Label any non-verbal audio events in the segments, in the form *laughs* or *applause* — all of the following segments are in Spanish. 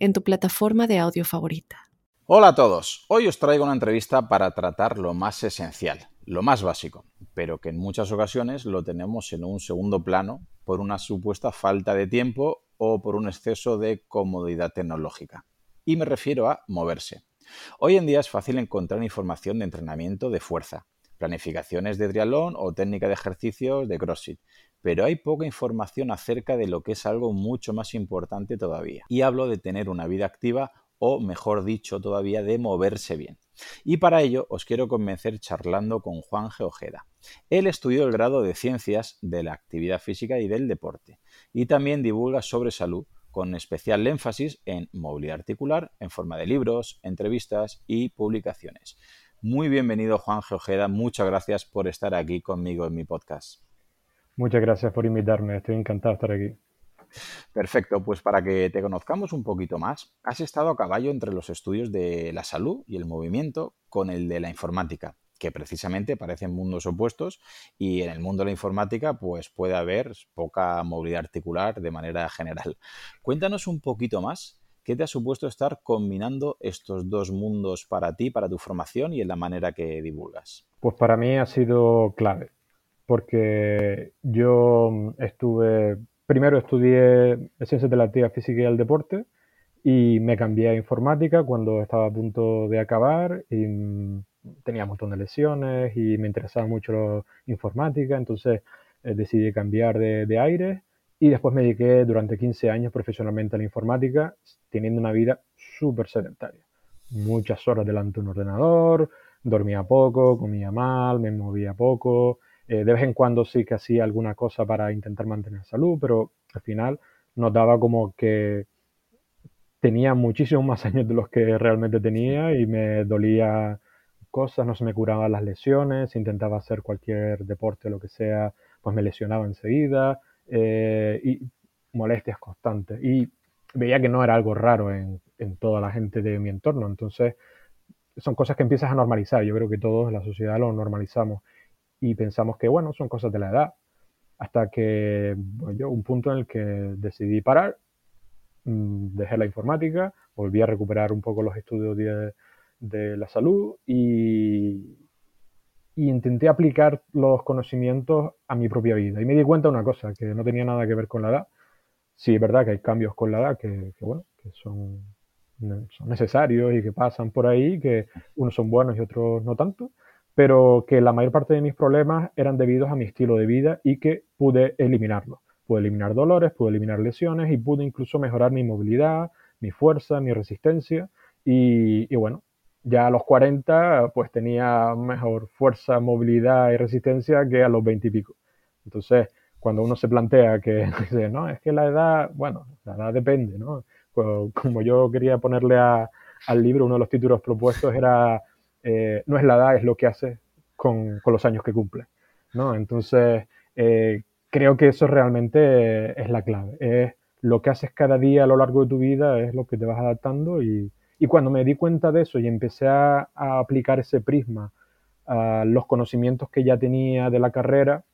en tu plataforma de audio favorita. Hola a todos, hoy os traigo una entrevista para tratar lo más esencial, lo más básico, pero que en muchas ocasiones lo tenemos en un segundo plano por una supuesta falta de tiempo o por un exceso de comodidad tecnológica. Y me refiero a moverse. Hoy en día es fácil encontrar información de entrenamiento de fuerza, planificaciones de triatlón o técnica de ejercicios de CrossFit, pero hay poca información acerca de lo que es algo mucho más importante todavía. Y hablo de tener una vida activa o, mejor dicho, todavía de moverse bien. Y para ello os quiero convencer charlando con Juan Geojeda. Él estudió el grado de Ciencias de la Actividad Física y del Deporte y también divulga sobre salud con especial énfasis en movilidad articular en forma de libros, entrevistas y publicaciones. Muy bienvenido Juan Geojeda, muchas gracias por estar aquí conmigo en mi podcast. Muchas gracias por invitarme, estoy encantado de estar aquí. Perfecto, pues para que te conozcamos un poquito más, has estado a caballo entre los estudios de la salud y el movimiento con el de la informática, que precisamente parecen mundos opuestos y en el mundo de la informática pues puede haber poca movilidad articular de manera general. Cuéntanos un poquito más ¿Qué te ha supuesto estar combinando estos dos mundos para ti, para tu formación y en la manera que divulgas? Pues para mí ha sido clave porque yo estuve, primero estudié Ciencias de la Actividad Física y el Deporte y me cambié a informática cuando estaba a punto de acabar y tenía un montón de lesiones y me interesaba mucho la informática, entonces eh, decidí cambiar de, de aire y después me dediqué durante 15 años profesionalmente a la informática, teniendo una vida súper sedentaria. Muchas horas delante de un ordenador, dormía poco, comía mal, me movía poco, eh, de vez en cuando sí que hacía alguna cosa para intentar mantener salud, pero al final notaba como que tenía muchísimos más *laughs* años de los que realmente tenía y me dolía cosas, no se me curaban las lesiones, intentaba hacer cualquier deporte o lo que sea, pues me lesionaba enseguida eh, y molestias constantes. Y veía que no era algo raro en, en, toda la gente de mi entorno. Entonces, son cosas que empiezas a normalizar. Yo creo que todos en la sociedad lo normalizamos y pensamos que, bueno, son cosas de la edad. Hasta que, bueno, yo, un punto en el que decidí parar, mm, dejé la informática, volví a recuperar un poco los estudios de, de la salud y, y, intenté aplicar los conocimientos a mi propia vida. Y me di cuenta de una cosa, que no tenía nada que ver con la edad. Sí, es verdad que hay cambios con la edad que, que bueno, que son, son necesarios y que pasan por ahí, que unos son buenos y otros no tanto pero que la mayor parte de mis problemas eran debidos a mi estilo de vida y que pude eliminarlo. Pude eliminar dolores, pude eliminar lesiones y pude incluso mejorar mi movilidad, mi fuerza, mi resistencia. Y, bueno, ya a los 40 pues tenía mejor fuerza, movilidad y resistencia que a los 20 y pico. Entonces, cuando uno se plantea que *laughs* dice, no, es que la edad, bueno, la edad depende, ¿no? Como yo quería ponerle al libro, uno de los títulos propuestos era eh, no es la edad, es lo que hace con, los años que cumple. ¿no? Entonces, eh, creo que eso realmente es la clave. Es lo que haces cada día a lo largo de tu vida, es lo que te vas adaptando. Y, cuando me di cuenta de eso y empecé a, aplicar ese prisma a los conocimientos que ya tenía de la carrera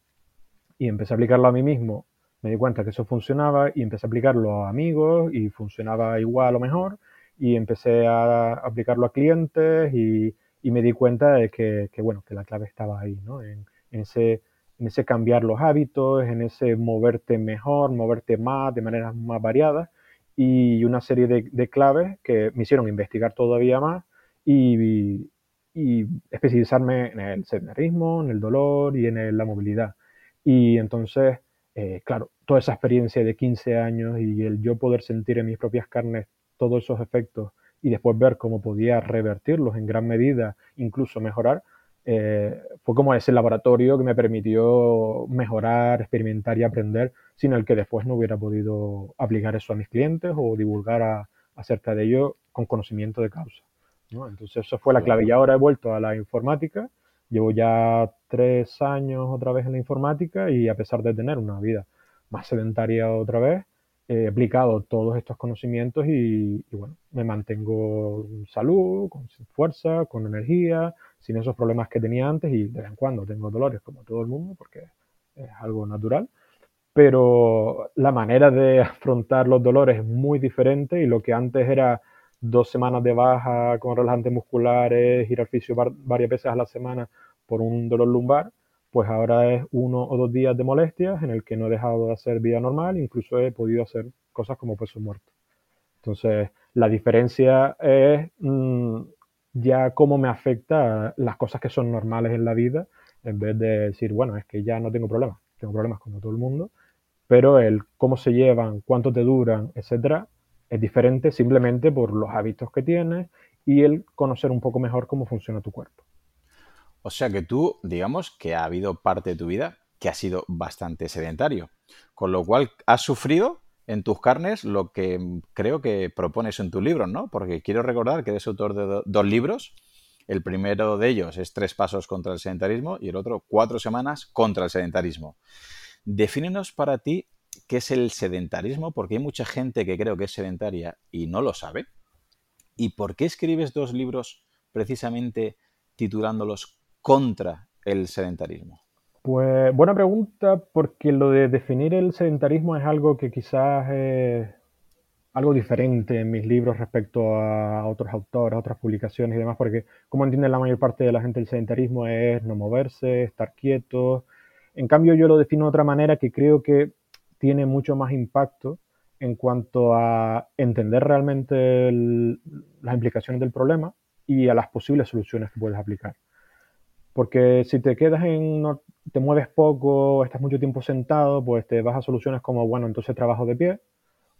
y empecé a aplicarlo a mí mismo, me di cuenta que eso funcionaba y empecé a aplicarlo a amigos y funcionaba igual o mejor y empecé a aplicarlo a clientes y, y me di cuenta de que, bueno, que la clave estaba ahí, ¿no? En, ese, en ese cambiar los hábitos, en ese moverte mejor, moverte más, de maneras más variadas, y una serie de, claves que me hicieron investigar todavía más y, especializarme en el sedentarismo, en el dolor y en la movilidad. Y entonces, eh, claro, toda esa experiencia de 15 años y el yo poder sentir en mis propias carnes todos esos efectos y después ver cómo podía revertirlos en gran medida, incluso mejorar, eh, fue como ese laboratorio que me permitió mejorar, experimentar y aprender, sin el que después no hubiera podido aplicar eso a mis clientes o divulgar acerca de ello con conocimiento de causa. Entonces eso fue la clave. Y ahora he vuelto a la informática. Llevo ya tres años otra vez en la informática y a pesar de tener una vida más sedentaria otra vez, he aplicado todos estos conocimientos y, bueno, me mantengo en salud, con fuerza, con energía, sin esos problemas que tenía antes y de vez en cuando tengo dolores como todo el mundo porque es algo natural. Pero la manera de *laughs* afrontar los dolores es muy diferente y lo que antes era dos semanas de baja con relajantes musculares, ir al fisio varias veces a la semana por un dolor lumbar, pues ahora es uno o dos días de molestias en el que no he dejado de hacer vida normal, incluso he podido hacer cosas como peso muerto. Entonces, la diferencia es mm, ya cómo me afecta las cosas que son normales en la vida, en vez de decir, bueno, es que ya no tengo problemas, tengo problemas como todo el mundo, pero el cómo se llevan, cuánto te duran, etcétera, es diferente simplemente por los hábitos que tienes y el conocer un poco mejor cómo funciona tu cuerpo. O sea que tú, digamos que ha habido parte de tu vida que ha sido bastante sedentario, con lo cual has sufrido en tus carnes lo que creo que propones en tus libros, ¿no? Porque quiero recordar que eres autor de dos libros. El primero de ellos es Tres pasos contra el sedentarismo y el otro Cuatro semanas contra el sedentarismo. Defínenos para ti qué es el sedentarismo, porque hay mucha gente que creo que es sedentaria y no lo sabe. ¿Y por qué escribes dos libros precisamente titulándolos contra el sedentarismo? Pues buena pregunta, porque lo de definir el sedentarismo es algo que quizás es algo diferente en mis libros respecto a otros autores, otras publicaciones y demás, porque como entiende la mayor parte de la gente el sedentarismo es no moverse, estar quieto. En cambio yo lo defino de otra manera que creo que tiene mucho más impacto en cuanto a entender realmente las implicaciones del problema y a las posibles soluciones que puedes aplicar. Porque si te quedas en, te mueves poco, estás mucho tiempo sentado, pues te vas a soluciones como, bueno, entonces trabajo de pie,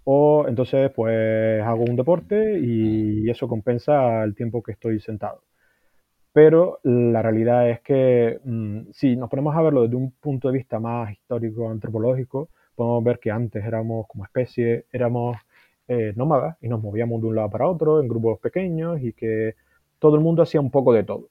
o entonces pues hago un deporte y eso compensa el tiempo que estoy sentado. Pero la realidad es que mm, si nos ponemos a verlo desde un punto de vista más histórico, antropológico, podemos ver que antes éramos como especie, éramos eh, nómadas y nos movíamos de un lado para otro en grupos pequeños y que todo el mundo hacía un poco de todo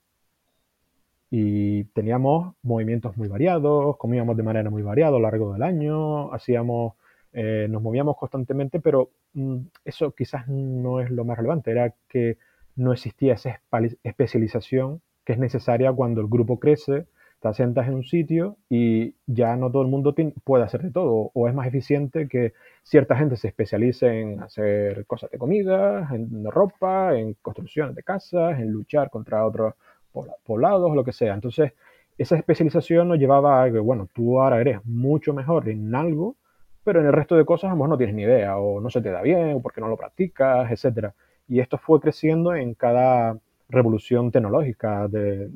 y teníamos movimientos muy variados, comíamos de manera muy variada a lo largo del año, hacíamos, eh, nos movíamos constantemente, pero mm, eso quizás no es lo más relevante, era que no existía esa especialización que es necesaria cuando el grupo crece, te asientas en un sitio y ya no todo el mundo puede hacer de todo, o es más eficiente que cierta gente se especialice en hacer cosas de comida, en ropa, en construcciones de casas, en luchar contra otros poblados lo que sea. Entonces, esa especialización nos llevaba a que, bueno, tú ahora eres mucho mejor en algo, pero en el resto de cosas a no tienes ni idea, o no se te da bien, o porque no lo practicas, etc. Y esto fue creciendo en cada revolución tecnológica, del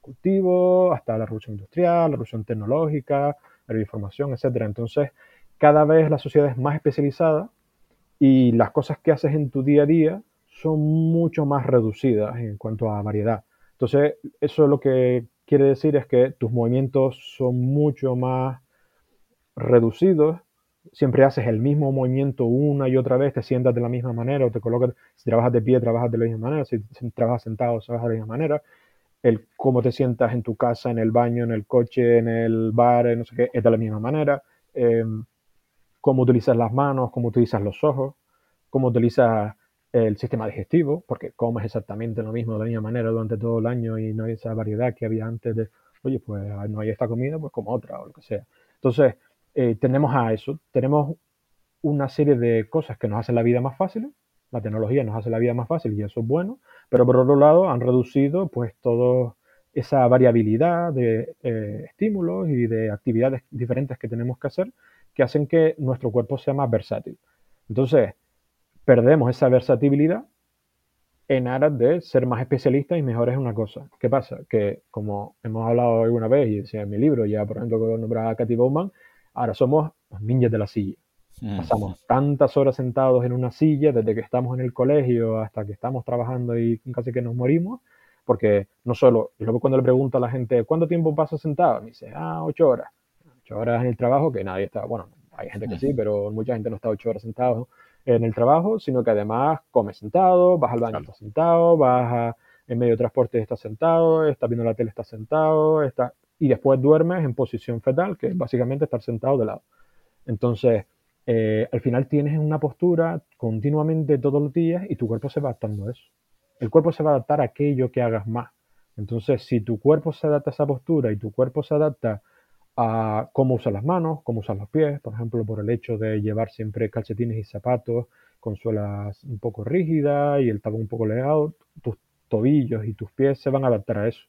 cultivo hasta la revolución industrial, la revolución tecnológica, la información, etc. Entonces, cada vez la sociedad es más especializada y las cosas que haces en tu día a día son mucho más reducidas en cuanto a variedad. Entonces, eso lo que quiere decir es que tus movimientos son mucho más reducidos. Siempre haces el mismo movimiento una y otra vez, te sientas de la misma manera o te colocas, si trabajas de pie, trabajas de la misma manera, si, trabajas sentado, trabajas de la misma manera. El cómo te sientas en tu casa, en el baño, en el coche, en el bar, no sé qué, es de la misma manera. Em, cómo utilizas las manos, cómo utilizas los ojos, cómo utilizas el sistema digestivo, porque comes exactamente lo mismo de la misma manera durante todo el año y no hay esa variedad que había antes de, oye, pues no hay esta comida, pues como otra o lo que sea. Entonces, eh, tenemos a eso, tenemos una serie de cosas que nos hacen la vida más fácil, la tecnología nos hace la vida más fácil y eso es bueno, pero por otro lado han reducido pues toda esa variabilidad de eh, estímulos y de actividades diferentes que tenemos que hacer que hacen que nuestro cuerpo sea más versátil. Entonces, perdemos esa versatilidad en aras de ser más especialistas y mejores en una cosa. ¿Qué pasa? Que como hemos hablado alguna vez y decía en mi libro, ya por ejemplo que nombraba a Katy Bowman, ahora somos los ninjas de la silla. Pasamos tantas horas sentados en una silla desde que estamos en el colegio hasta que estamos trabajando y casi que nos morimos, porque no solo, y luego cuando le pregunto a la gente, ¿cuánto tiempo pasa sentado? Me dice, ah, ocho horas. Ocho horas en el trabajo, que nadie está, bueno, hay gente que sí, pero mucha gente no está ocho horas sentado en el trabajo, sino que además comes sentado, vas al baño, estás sentado, vas en medio de transporte, estás sentado, estás viendo la tele, estás sentado, estás, y después duermes en posición fetal, que es básicamente estar sentado de lado. Entonces, eh, al final tienes una postura continuamente todos los días y tu cuerpo se va adaptando a eso. El cuerpo se va a adaptar a aquello que hagas más. Entonces, si tu cuerpo se adapta a esa postura y tu cuerpo se adapta a cómo usar las manos, cómo usar los pies, por ejemplo, por el hecho de llevar siempre calcetines y zapatos con suelas un poco rígidas y el talón un poco legado, tus tobillos y tus pies se van a adaptar a eso.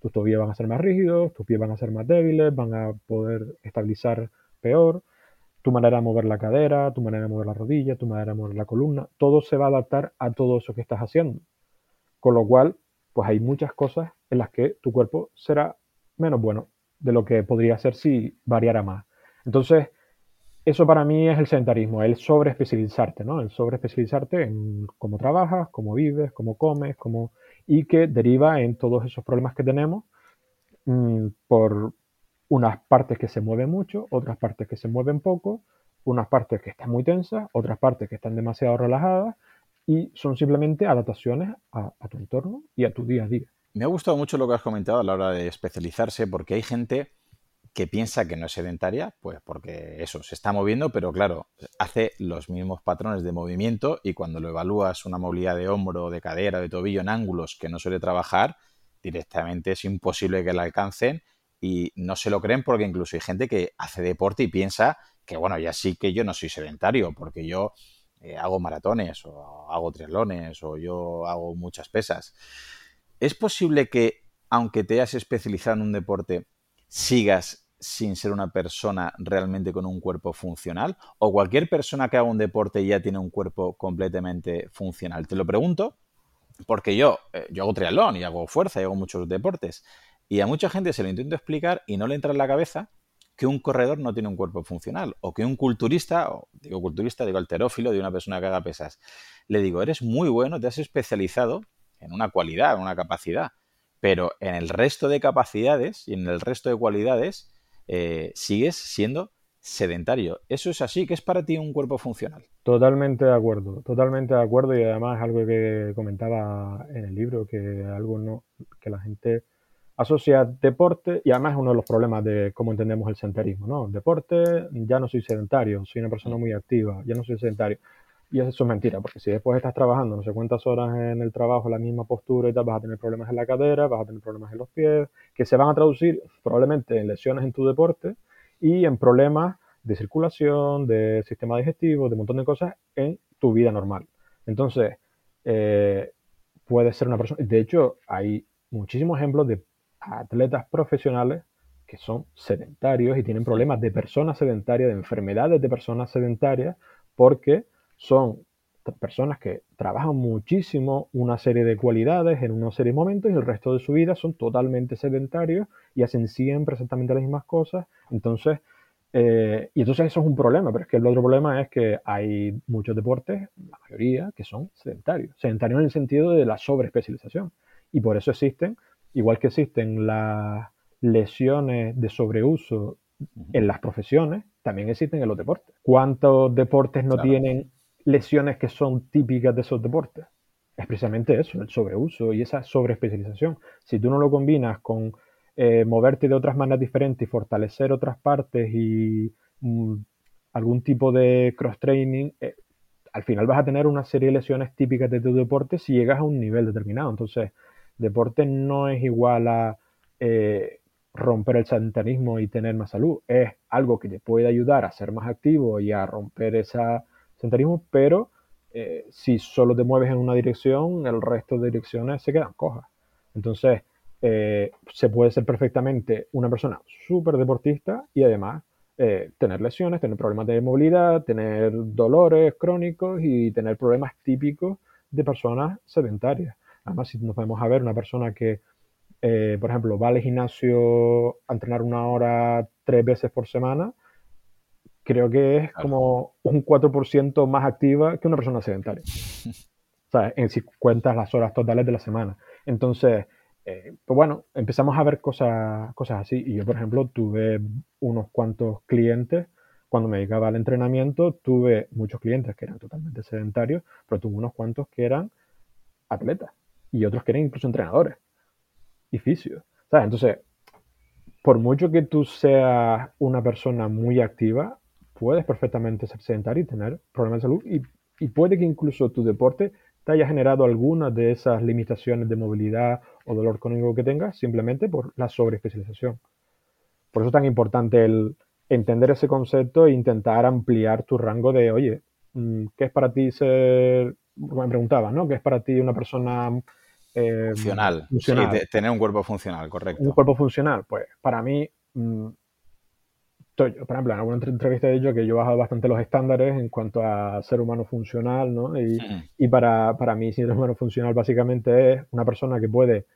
Tus tobillos van a ser más rígidos, tus pies van a ser más débiles, van a poder estabilizar peor, tu manera de mover la cadera, tu manera de mover la rodilla, tu manera de mover la columna, todo se va a adaptar a todo eso que estás haciendo. Con lo cual, pues hay muchas cosas en las que tu cuerpo será menos bueno de lo que podría ser si variara más. Entonces, eso para mí es el sedentarismo, el sobreespecializarte, ¿no? El sobreespecializarte en cómo trabajas, cómo vives, cómo comes, cómo... y que deriva en todos esos problemas que tenemos mm, por unas partes que se mueven mucho, otras partes que se mueven poco, unas partes que están muy tensas, otras partes que están demasiado relajadas y son simplemente adaptaciones a tu entorno y a tu día a día. Me ha gustado mucho lo que has comentado a la hora de especializarse, porque hay gente que piensa que no es sedentaria, pues porque eso, se está moviendo, pero claro, hace los mismos patrones de movimiento y cuando lo evalúas una movilidad de hombro, de cadera, de tobillo en ángulos que no suele trabajar, directamente es imposible que la alcancen y no se lo creen porque incluso hay gente que hace deporte y piensa que, bueno, ya sí que yo no soy sedentario, porque yo eh, hago maratones o hago triatlones o yo hago muchas pesas. ¿Es posible que, aunque te hayas especializado en un deporte, sigas sin ser una persona realmente con un cuerpo funcional? ¿O cualquier persona que haga un deporte ya tiene un cuerpo completamente funcional? Te lo pregunto porque yo, eh, yo hago triatlón y hago fuerza y hago muchos deportes. Y a mucha gente se lo intento explicar y no le entra en la cabeza que un corredor no tiene un cuerpo funcional o que un culturista, o digo culturista, digo alterófilo, de una persona que haga pesas, le digo, eres muy bueno, te has especializado en una cualidad, en una capacidad, pero en el resto de capacidades y en el resto de cualidades eh, sigues siendo sedentario. ¿Eso es así? ¿Qué es para ti un cuerpo funcional? Totalmente de acuerdo, totalmente de acuerdo y además algo que comentaba en el libro, que algo que la gente asocia deporte y además es uno de los problemas de cómo entendemos el sedentarismo, ¿no? Deporte, ya no soy sedentario, soy una persona muy activa, ya no soy sedentario. Y eso es mentira, porque si después estás trabajando no sé cuántas horas en el trabajo, la misma postura y tal, vas a tener problemas en la cadera, vas a tener problemas en los pies, que se van a traducir probablemente en lesiones en tu deporte y en problemas de circulación, de sistema digestivo, de un montón de cosas en tu vida normal. Entonces, eh, puede ser una persona. De hecho, hay muchísimos ejemplos de atletas profesionales que son sedentarios y tienen problemas de personas sedentarias, de enfermedades de personas sedentarias, porque son personas que trabajan muchísimo una serie de cualidades en una serie de momentos y el resto de su vida son totalmente sedentarios y hacen siempre exactamente las mismas cosas. Entonces, eh, y entonces eso es un problema, pero es que el otro problema es que hay muchos deportes, la mayoría, que son sedentarios. Sedentarios en el sentido de la sobreespecialización. Y por eso existen, igual que existen las lesiones de sobreuso en las profesiones, también existen en los deportes. ¿Cuántos deportes no tienen lesiones que son típicas de esos deportes. Es precisamente eso, el sobreuso y esa sobreespecialización. Si tú no lo combinas con eh, moverte de otras maneras diferentes y fortalecer otras partes y mm, algún tipo de cross-training, eh, al final vas a tener una serie de lesiones típicas de tu deporte si llegas a un nivel determinado. Entonces, deporte no es igual a eh, romper el sedentarismo y tener más salud. Es algo que te puede ayudar a ser más activo y a romper esa pero eh, si solo te mueves en una dirección, el resto de direcciones se quedan cojas. Entonces, eh, se puede ser perfectamente una persona súper deportista y además eh, tener lesiones, tener problemas de movilidad, tener dolores crónicos y tener problemas típicos de personas sedentarias. Además, si nos podemos a ver una persona que, por ejemplo, va al gimnasio a entrenar una hora tres veces por semana, creo que es como un 4% más activa que una persona sedentaria. *laughs* o sea, en si cuentas las horas totales de la semana. Entonces, eh, pues bueno, empezamos a ver cosas, cosas así. Y yo, por ejemplo, tuve unos cuantos clientes cuando me dedicaba al entrenamiento, tuve muchos clientes que eran totalmente sedentarios, pero tuve unos cuantos que eran atletas y otros que eran incluso entrenadores y fisios. ¿sabes? Entonces, por mucho que tú seas una persona muy activa, puedes perfectamente ser sedentario y tener problemas de salud y, y puede que incluso tu deporte te haya generado algunas de esas limitaciones de movilidad o dolor crónico que tengas simplemente por la sobreespecialización. Por eso es tan importante el entender ese concepto e intentar ampliar tu rango de, oye, mm, ¿qué es para ti ser, me preguntaba, ¿no? ¿Qué es para ti una persona eh, funcional? tener un cuerpo funcional, correcto. Un cuerpo funcional, pues para mí, mm, por ejemplo, en alguna entrevista he dicho que yo he bajado bastante los estándares en cuanto a ser humano funcional, ¿no? Y, y para, para mí, ser humano funcional básicamente es una persona que puede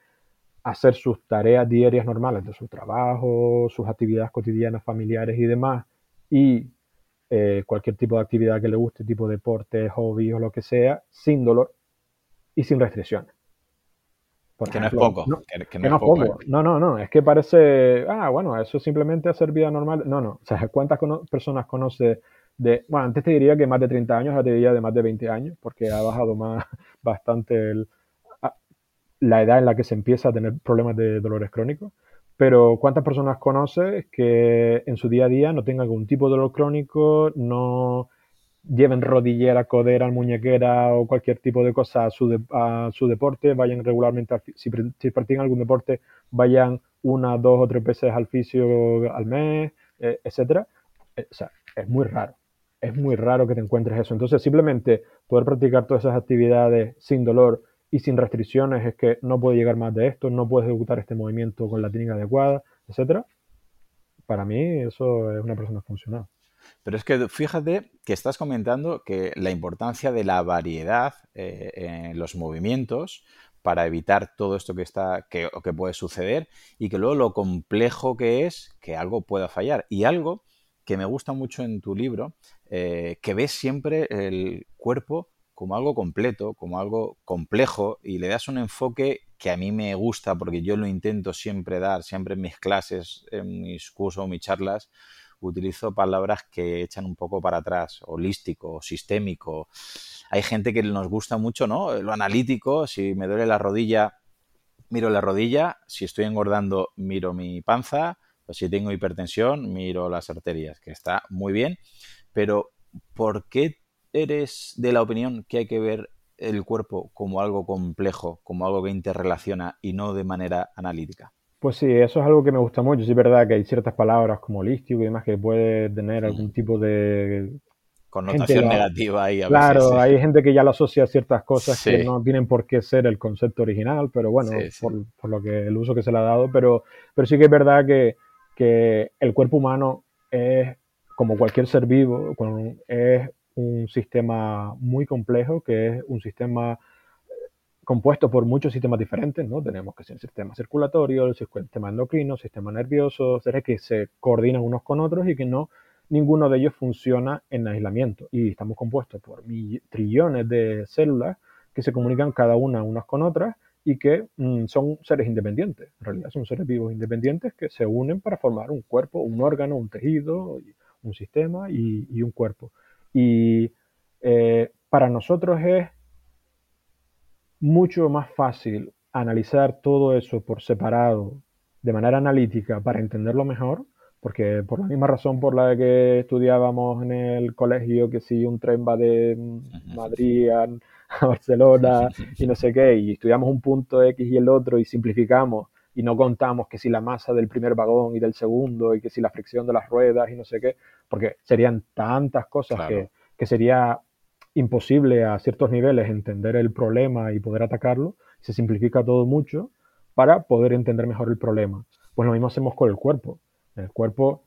hacer sus tareas diarias normales de su trabajo, sus actividades cotidianas, familiares y demás, y eh, cualquier tipo de actividad que le guste, tipo deporte, hobby o lo que sea, sin dolor y sin restricciones. Que no es poco. No, que, no, es poco. No, no, no. Es que parece, ah, bueno, eso es simplemente hacer vida normal. No, no. O sea, ¿cuántas personas conoces de, bueno, antes te diría que más de 30 años, ahora te diría de más de 20 años, porque ha bajado más *laughs* bastante el, la edad en la que se empieza a tener problemas de dolores crónicos, pero ¿cuántas personas conoces que en su día a día no tengan algún tipo de dolor crónico, no lleven rodillera, codera, muñequera o cualquier tipo de cosa a su, a su deporte, vayan regularmente, si, si, practican algún deporte, vayan una, dos o tres veces al fisio al mes, eh, etcétera. Eh, o sea, es muy raro. Es muy raro que te encuentres eso. Entonces, simplemente poder practicar todas esas actividades sin dolor, y sin restricciones es que no puede llegar más de esto, no puedes ejecutar este movimiento con la técnica adecuada, etcétera. Para mí eso es una persona funcional. Pero es que fíjate que estás comentando que la importancia de la variedad eh, en los movimientos para evitar todo esto que está que, que puede suceder y que luego lo complejo que es que algo pueda fallar. Y algo que me gusta mucho en tu libro eh, que ves siempre el cuerpo como algo completo, como algo complejo y le das un enfoque que a mí me gusta porque yo lo intento siempre dar, siempre en mis clases, en mis cursos mis charlas, utilizo palabras que echan un poco para atrás, holístico, sistémico. Hay gente que nos gusta mucho, ¿no? Lo analítico, si me duele la rodilla, miro la rodilla, si estoy engordando, miro mi panza, o si tengo hipertensión, miro las arterias, que está muy bien, pero ¿por qué eres de la opinión que hay que ver el cuerpo como algo complejo, como algo que interrelaciona y no de manera analítica? Pues sí, eso es algo que me gusta mucho. Sí es verdad que hay ciertas palabras como holístico y demás que puede tener algún tipo de connotación negativa ahí. A claro, hay gente que ya lo asocia a ciertas cosas que no tienen por qué ser el concepto original, pero bueno, Por, lo que el uso que se le ha dado. Pero, pero sí que es verdad que, que el cuerpo humano es, como cualquier ser vivo, es un sistema muy complejo, que es un sistema compuesto por muchos sistemas diferentes, ¿no? Tenemos que ser el sistema circulatorio, el sistema endocrino, el sistema nervioso, seres que se coordinan unos con otros y que no, ninguno de ellos funciona en aislamiento. Y estamos compuestos por trillones de células que se comunican cada una unas con otras y que mm, son seres independientes. En realidad son seres vivos independientes que se unen para formar un cuerpo, un órgano, un tejido, un sistema y un cuerpo. Y eh, para nosotros es mucho más fácil analizar todo eso por separado, de manera analítica, para entenderlo mejor, porque por la misma razón por la que estudiábamos en el colegio que si un tren va de Madrid a, Barcelona y no sé qué, y estudiamos un punto X y el otro y simplificamos y no contamos que si la masa del primer vagón y del segundo y que si la fricción de las ruedas y no sé qué, porque serían tantas cosas que, que sería imposible a ciertos niveles entender el problema y poder atacarlo, se simplifica todo mucho para poder entender mejor el problema. Pues lo mismo hacemos con el cuerpo. En el cuerpo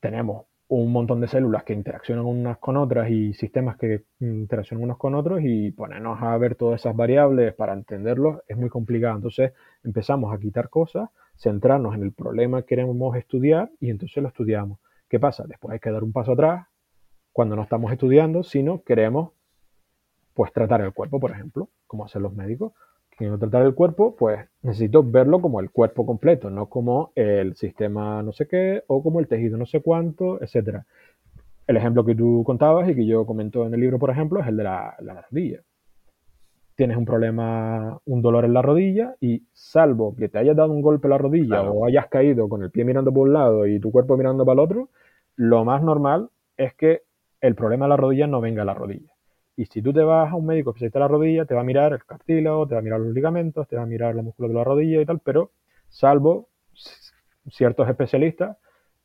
tenemos un montón de células que interaccionan unas con otras y sistemas que interaccionan unos con otros y ponernos a ver todas esas variables para entenderlos es muy complicado. Entonces empezamos a quitar cosas, centrarnos en el problema que queremos estudiar y entonces lo estudiamos. ¿Qué pasa? Después hay que dar un paso atrás cuando no estamos estudiando, sino queremos pues tratar el cuerpo, por ejemplo, como hacen los médicos. Quiero tratar el cuerpo, pues necesito verlo como el cuerpo completo, no como el sistema no sé qué o como el tejido no sé cuánto, etcétera. El ejemplo que tú contabas y que yo comento en el libro, por ejemplo, es el de la, la rodilla. Tienes un problema, un dolor en la rodilla y salvo que te hayas dado un golpe en la rodilla o hayas caído con el pie mirando por un lado y tu cuerpo mirando para el otro, lo más normal es que el problema de la rodilla no venga a la rodilla. Y si tú te vas a un médico especialista de la rodilla, te va a mirar el cartílago, te va a mirar los ligamentos, te va a mirar los músculos de la rodilla y tal, pero salvo ciertos especialistas,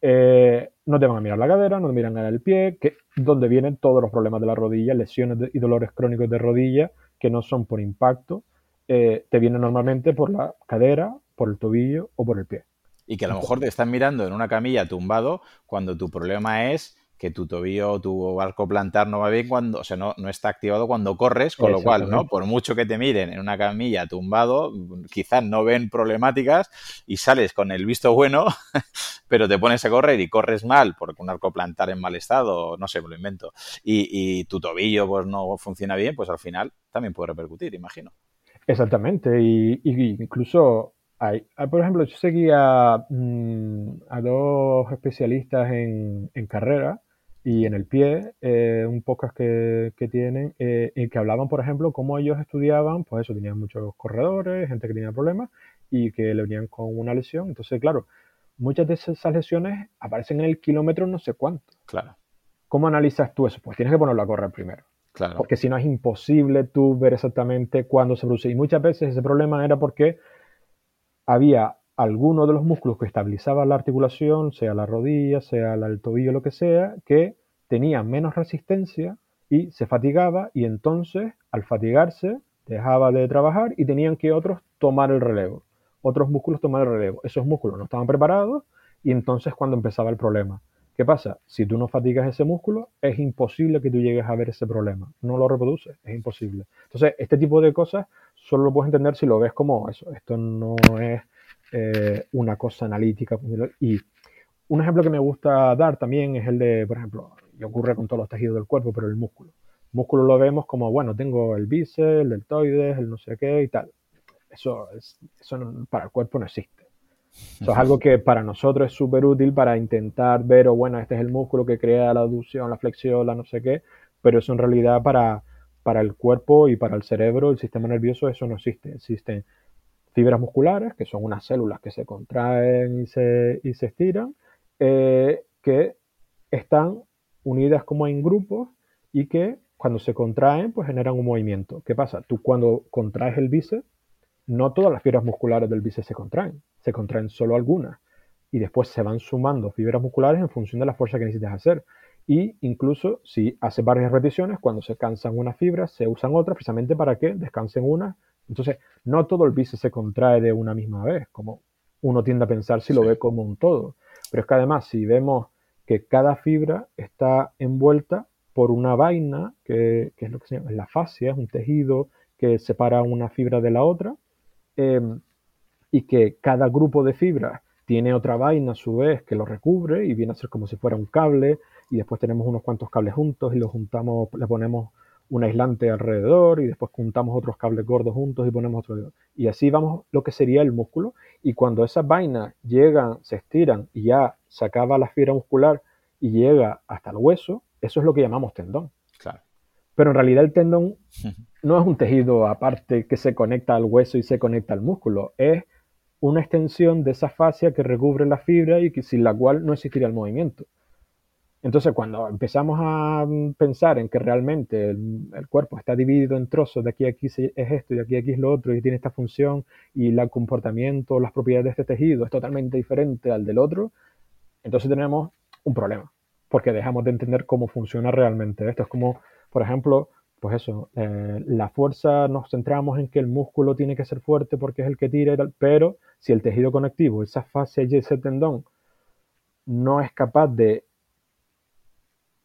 eh, no te van a mirar la cadera, no te miran el pie, que donde vienen todos los problemas de la rodilla, lesiones y dolores crónicos de rodilla que no son por impacto, eh, te vienen normalmente por la cadera, por el tobillo o por el pie. Y que a lo mejor te están mirando en una camilla tumbado cuando tu problema es que tu tobillo o tu arco plantar no va bien cuando, o sea, no, no está activado cuando corres, con lo cual, ¿no? Por mucho que te miren en una camilla tumbado, quizás no ven problemáticas y sales con el visto bueno, *laughs* pero te pones a correr y corres mal porque un arco plantar en mal estado, no sé, me lo invento, y, tu tobillo pues no funciona bien, pues al final también puede repercutir, imagino. Exactamente, y, incluso hay, por ejemplo, yo seguía mm, a dos especialistas en, en carrera y en el pie, eh, un podcast que, que tienen, eh, en que hablaban, por ejemplo, cómo ellos estudiaban, pues eso, tenían muchos corredores, gente que tenía problemas y que le venían con una lesión. Entonces, claro, muchas de esas lesiones aparecen en el kilómetro no sé cuánto. Claro. ¿Cómo analizas tú eso? Pues tienes que ponerlo a correr primero. Claro. Porque si no es imposible tú ver exactamente cuándo se produce. Y muchas veces ese problema era porque había alguno de los músculos que estabilizaban la articulación, sea la rodilla, sea el tobillo, lo que sea, que tenía menos resistencia y se fatigaba y entonces al fatigarse dejaba de trabajar y tenían que otros tomar el relevo, otros músculos tomar el relevo. Esos músculos no estaban preparados y entonces cuando empezaba el problema. ¿Qué pasa? Si tú no fatigas ese músculo, es imposible que tú llegues a ver ese problema. No lo reproduces, es imposible. Entonces, este tipo de cosas solo lo puedes entender si lo ves como eso. Esto no es eh, una cosa analítica. Y un ejemplo que me gusta dar también es el de, por ejemplo, y ocurre con todos los tejidos del cuerpo, pero el músculo. El músculo lo vemos como, bueno, tengo el bíceps, el deltoides, el no sé qué y tal. Eso, es, eso para el cuerpo no existe. Eso es algo que para nosotros es súper útil para intentar ver, o bueno, este es el músculo que crea la aducción, la flexión, la no sé qué, pero eso en realidad para, para el cuerpo y para el cerebro, el sistema nervioso, eso no existe. Existen fibras musculares, que son unas células que se contraen y se, y se estiran, eh, que están unidas como en grupos y que cuando se contraen pues generan un movimiento. ¿Qué pasa? Tú cuando contraes el bíceps, no todas las fibras musculares del bíceps se contraen, se contraen solo algunas y después se van sumando fibras musculares en función de la fuerza que necesitas hacer. Y incluso si hace varias repeticiones, cuando se cansan unas fibras, se usan otras precisamente para que descansen unas entonces, no todo el bíceps se contrae de una misma vez, como uno tiende a pensar si lo ve como un todo. Pero es que además, si vemos que cada fibra está envuelta por una vaina, que, es lo que se llama la fascia, es un tejido que separa una fibra de la otra, em, y que cada grupo de fibras tiene otra vaina a su vez que lo recubre y viene a ser como si fuera un cable, y después tenemos unos cuantos cables juntos y los juntamos, le ponemos un aislante alrededor y después juntamos otros cables gordos juntos y ponemos otro. Y así vamos lo que sería el músculo. Y cuando esas vainas llegan, se estiran y ya se acaba la fibra muscular y llega hasta el hueso, eso es lo que llamamos tendón. Claro. Pero en realidad el tendón *laughs* no es un tejido aparte que se conecta al hueso y se conecta al músculo, es una extensión de esa fascia que recubre la fibra y que, sin la cual no existiría el movimiento. Entonces, cuando empezamos a mm, pensar en que realmente el, cuerpo está dividido en trozos, de aquí a aquí es esto y de aquí a aquí es lo otro, y tiene esta función, y el comportamiento, las propiedades de este tejido es totalmente diferente al del otro, entonces tenemos un problema, porque dejamos de entender cómo funciona realmente esto. Es como, por ejemplo, pues eso, eh, la fuerza nos centramos en que el músculo tiene que ser fuerte porque es el que tira y tal, pero si el tejido conectivo, esa fase y ese tendón, no es capaz de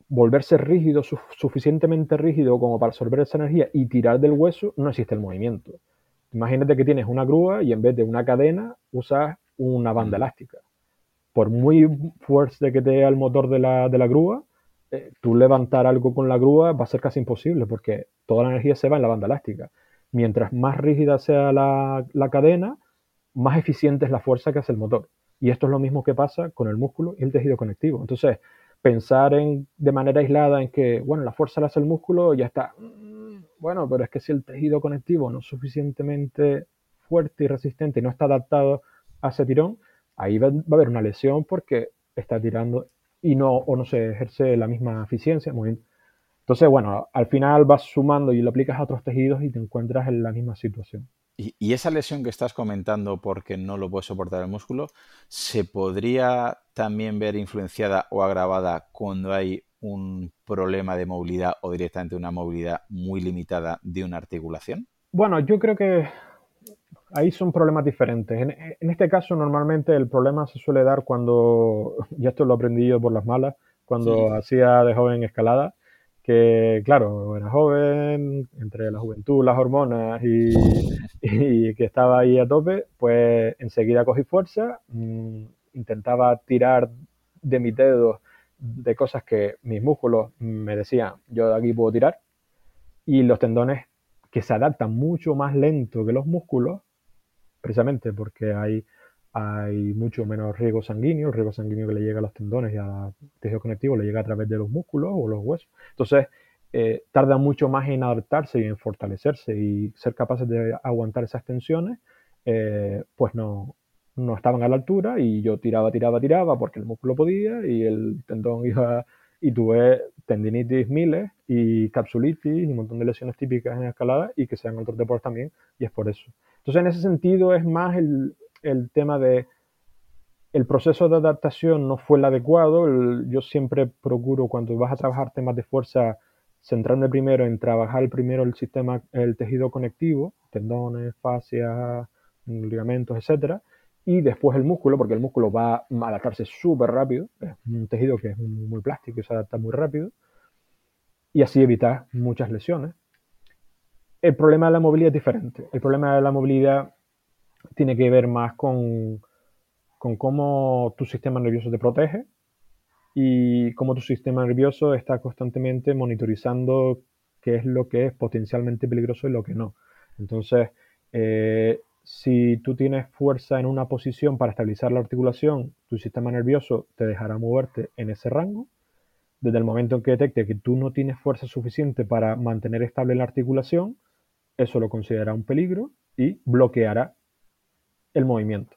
volverse rígido, suficientemente rígido como para absorber esa energía y tirar del hueso, no existe el movimiento. Imagínate que tienes una grúa y en vez de una cadena usas una banda mm. elástica. Por muy fuerte que te dé el motor de la, grúa, eh, tú levantar algo con la grúa va a ser casi imposible porque toda la energía se va en la banda elástica. Mientras más rígida sea la, la cadena, más eficiente es la fuerza que hace el motor. Y esto es lo mismo que pasa con el músculo y el tejido conectivo. Entonces, pensar en, de manera aislada en que, bueno, la fuerza la hace el músculo, ya está. Mm, bueno, pero es que si el tejido conectivo no es suficientemente fuerte y resistente y no está adaptado a ese tirón, ahí va, a haber una lesión porque está tirando y no, o no se ejerce la misma eficiencia. Entonces, bueno, al final vas sumando y lo aplicas a otros tejidos y te encuentras en la misma situación. Y, esa lesión que estás comentando porque no lo puede soportar el músculo, ¿se podría también ver influenciada o agravada cuando hay un problema de movilidad o directamente una movilidad muy limitada de una articulación? Bueno, yo creo que ahí son problemas diferentes. En, este caso, normalmente el problema se suele dar cuando, *laughs* ya esto lo aprendí yo por las malas, cuando hacía de joven escalada, que claro, era joven, entre la juventud, las hormonas y, que estaba ahí a tope, pues enseguida cogí fuerza, mm, intentaba tirar de mis dedos de cosas que mis músculos me decían, yo de aquí puedo tirar, y los tendones que se adaptan mucho más lento que los músculos, precisamente porque hay hay mucho menos riego sanguíneo, el riego sanguíneo que le llega a los tendones y al tejido conectivo le llega a través de los músculos o los huesos. Entonces, eh, tarda mucho más en adaptarse y en fortalecerse y ser capaces de aguantar esas tensiones, eh, pues no, no estaban a la altura y yo tiraba, tiraba, tiraba porque el músculo podía y el tendón iba y tuve tendinitis miles y capsulitis y un montón de lesiones típicas en escalada y que sean otros deportes también y es por eso. Entonces en ese sentido es más el, el tema de el proceso de adaptación no fue el adecuado. yo siempre procuro cuando vas a trabajar temas de fuerza centrarme primero en trabajar primero el sistema, el tejido conectivo, tendones, fascias, ligamentos, etcétera, y después el músculo, porque el músculo va a adaptarse súper rápido, es un tejido que es muy plástico y se adapta muy rápido, y así evitar muchas lesiones. El problema de la movilidad es diferente. El problema de la movilidad tiene que ver más con, con cómo tu sistema nervioso te protege y cómo tu sistema nervioso está constantemente monitorizando qué es lo que es potencialmente peligroso y lo que no. Entonces, eh, si tú tienes fuerza en una posición para estabilizar la articulación, tu sistema nervioso te dejará moverte en ese rango. Desde el momento en que detecte que tú no tienes fuerza suficiente para mantener estable la articulación, eso lo considera un peligro y bloqueará el movimiento.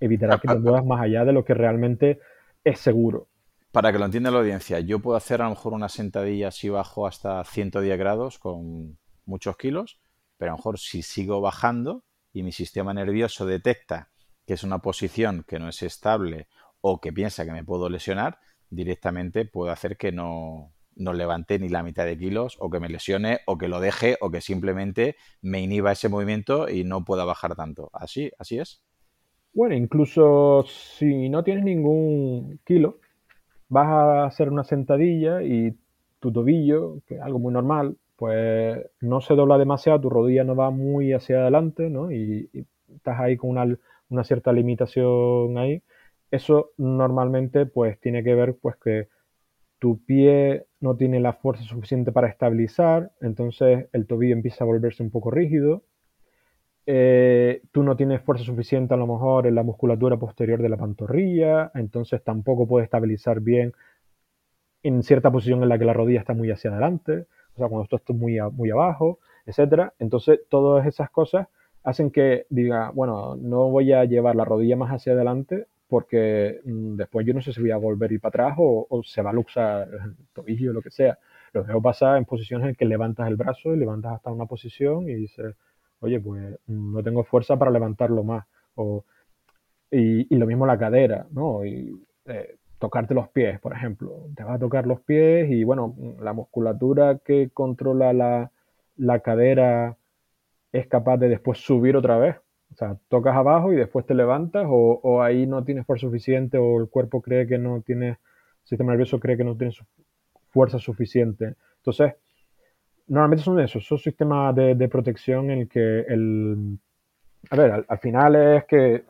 Evitará que te muevas más allá de lo que realmente es seguro. Para que lo entienda la audiencia, yo puedo hacer a lo mejor una sentadilla si bajo hasta 110 grados con muchos kilos, pero a lo mejor si sigo bajando y mi sistema nervioso detecta que es una posición que no es estable o que piensa que me puedo lesionar, directamente puedo hacer que no, no levante ni la mitad de kilos o que me lesione o que lo deje o que simplemente me inhiba ese movimiento y no pueda bajar tanto. Así, así es. Bueno, incluso si no tienes ningún kilo, vas a hacer una sentadilla y tu tobillo, que es algo muy normal, pues no se dobla demasiado, tu rodilla no va muy hacia adelante, ¿no? Y, estás ahí con una, una cierta limitación ahí. Eso normalmente pues tiene que ver pues que tu pie no tiene la fuerza suficiente para estabilizar, entonces el tobillo empieza a volverse un poco rígido. Eh, tú no tienes fuerza suficiente a lo mejor en la musculatura posterior de la pantorrilla, entonces tampoco puedes estabilizar bien en cierta posición en la que la rodilla está muy hacia adelante, o sea, cuando esto está muy, muy abajo, etcétera. Entonces, todas esas cosas hacen que diga, bueno, no voy a llevar la rodilla más hacia adelante porque mm, después yo no sé si voy a volver a ir para atrás o, se va a luxar el tobillo o lo que sea. Lo veo pasar en posiciones en que levantas el brazo y levantas hasta una posición y dices, oye, pues mm, no tengo fuerza para levantarlo más. O, y, lo mismo la cadera, ¿no? Y eh, tocarte los pies, por ejemplo. Te vas a tocar los pies y, bueno, la musculatura que controla la, la cadera es capaz de después subir otra vez sea, tocas abajo y después te levantas o, ahí no tienes fuerza suficiente o el cuerpo cree que no tiene, el sistema nervioso cree que no tiene fuerza suficiente. Entonces, normalmente son esos, son sistemas de, protección en el que el... A ver, al, final es que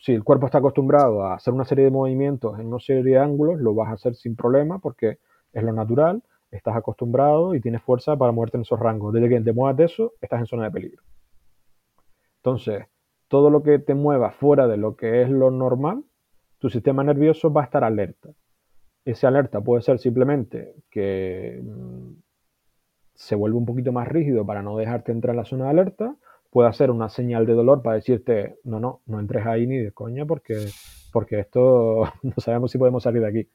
si el cuerpo está acostumbrado a hacer una serie de movimientos en una serie de ángulos, lo vas a hacer sin problema porque es lo natural, estás acostumbrado y tienes fuerza para moverte en esos rangos. Desde que te muevas de eso, estás en zona de peligro. Entonces, todo lo que te mueva fuera de lo que es lo normal, tu sistema nervioso va a estar alerta. esa alerta puede ser simplemente que mm, se vuelve un poquito más rígido para no dejarte entrar en la zona de alerta, puede ser una señal de dolor para decirte, no, no, no entres ahí ni de coña porque, porque esto *laughs* no sabemos si podemos salir de aquí.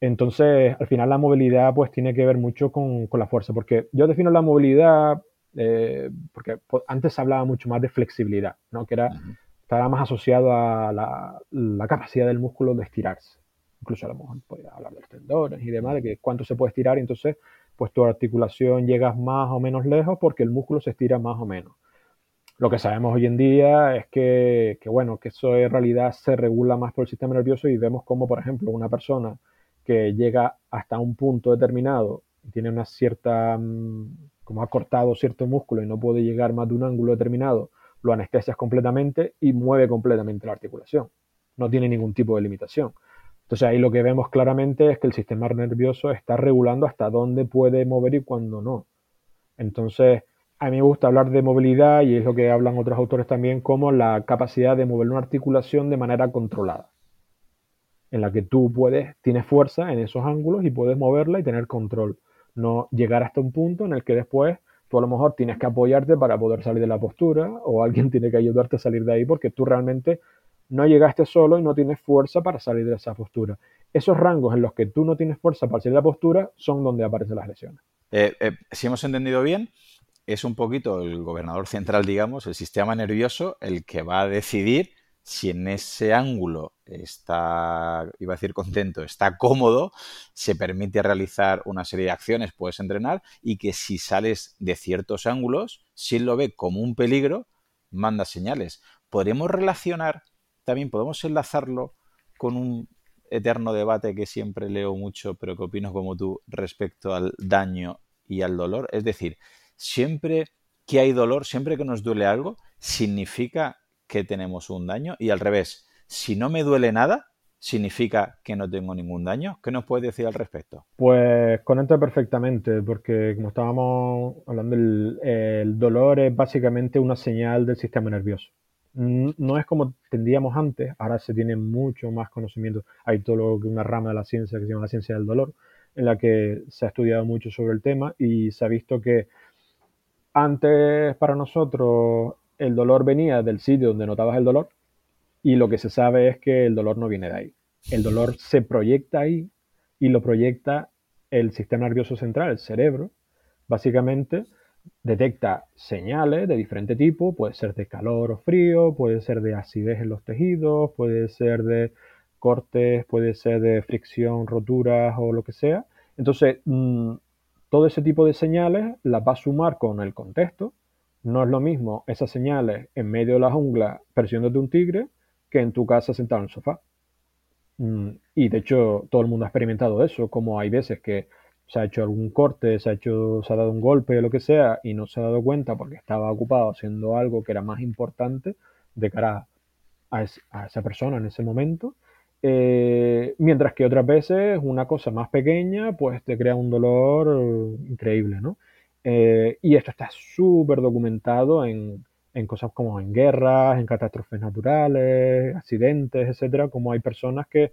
Entonces, al final la movilidad pues tiene que ver mucho con, la fuerza, porque yo defino la movilidad, eh, porque antes se hablaba mucho más de flexibilidad, ¿no? que era, estaba más asociado a la, capacidad del músculo de estirarse. Incluso a lo mejor podía hablar de los tendones y demás, de que cuánto se puede estirar, y entonces pues tu articulación llegas más o menos lejos porque el músculo se estira más o menos. Lo que sabemos hoy en día es que, que, bueno, que eso en realidad se regula más por el sistema nervioso y vemos como, por ejemplo, una persona que llega hasta un punto determinado y tiene una cierta, mm, como ha cortado cierto músculo y no puede llegar más de un ángulo determinado, lo anestesias completamente y mueve completamente la articulación. No tiene ningún tipo de limitación. Entonces ahí lo que vemos claramente es que el sistema nervioso está regulando hasta dónde puede mover y cuándo no. Entonces, a mí me gusta hablar de movilidad y es lo que hablan otros autores también como la capacidad de mover una articulación de manera controlada en la que tú puedes, tienes fuerza en esos ángulos y puedes moverla y tener control. No llegar hasta un punto en el que después tú a lo mejor tienes que apoyarte para poder salir de la postura o alguien *laughs* tiene que ayudarte a salir de ahí porque tú realmente no llegaste solo y no tienes fuerza para salir de esa postura. Esos rangos en los que tú no tienes fuerza para salir de la postura son donde aparecen las lesiones. Eh, eh, si hemos entendido bien, es un poquito el gobernador central, digamos, el sistema nervioso, el que va a decidir si en ese ángulo está, iba a decir contento, está cómodo, se permite realizar una serie de acciones, puedes entrenar y que si sales de ciertos ángulos, si él lo ve como un peligro, manda señales. ¿Podríamos relacionar, también podemos enlazarlo con un eterno debate que siempre leo mucho, pero que opino como tú respecto al daño y al dolor? Es decir, siempre que hay dolor, siempre que nos duele algo, significa que tenemos un daño y al revés, si no me duele nada, significa que no tengo ningún daño. ¿Qué nos puedes decir al respecto? Pues conecta perfectamente, porque como estábamos hablando, el, dolor es básicamente una señal del sistema nervioso. No es como tendríamos antes, ahora se tiene mucho más conocimiento. Hay todo lo que una rama de la ciencia que se llama la ciencia del dolor, en la que se ha estudiado mucho sobre el tema y se ha visto que antes para nosotros el dolor venía del sitio donde notabas el dolor y lo que se sabe es que el dolor no viene de ahí. El dolor se proyecta ahí y lo proyecta el sistema nervioso central, el cerebro. Básicamente detecta señales de diferente tipo, puede ser de calor o frío, puede ser de acidez en los tejidos, puede ser de cortes, puede ser de fricción, roturas o lo que sea. Entonces, mm, todo ese tipo de señales las va a sumar con el contexto no es lo mismo esas señales en medio de la jungla persiguiéndote un tigre que en tu casa sentado en el sofá. Mm, y de hecho, todo el mundo ha experimentado eso, como hay veces que se ha hecho algún corte, se ha, hecho, se ha dado un golpe o lo que sea y no se ha dado cuenta porque estaba ocupado haciendo algo que era más importante de cara a, esa persona en ese momento. Eh, mientras que otras veces una cosa más pequeña pues te crea un dolor increíble, ¿no? Eh, y esto está súper documentado en, cosas como en guerras, en catástrofes naturales, accidentes, etcétera, como hay personas que,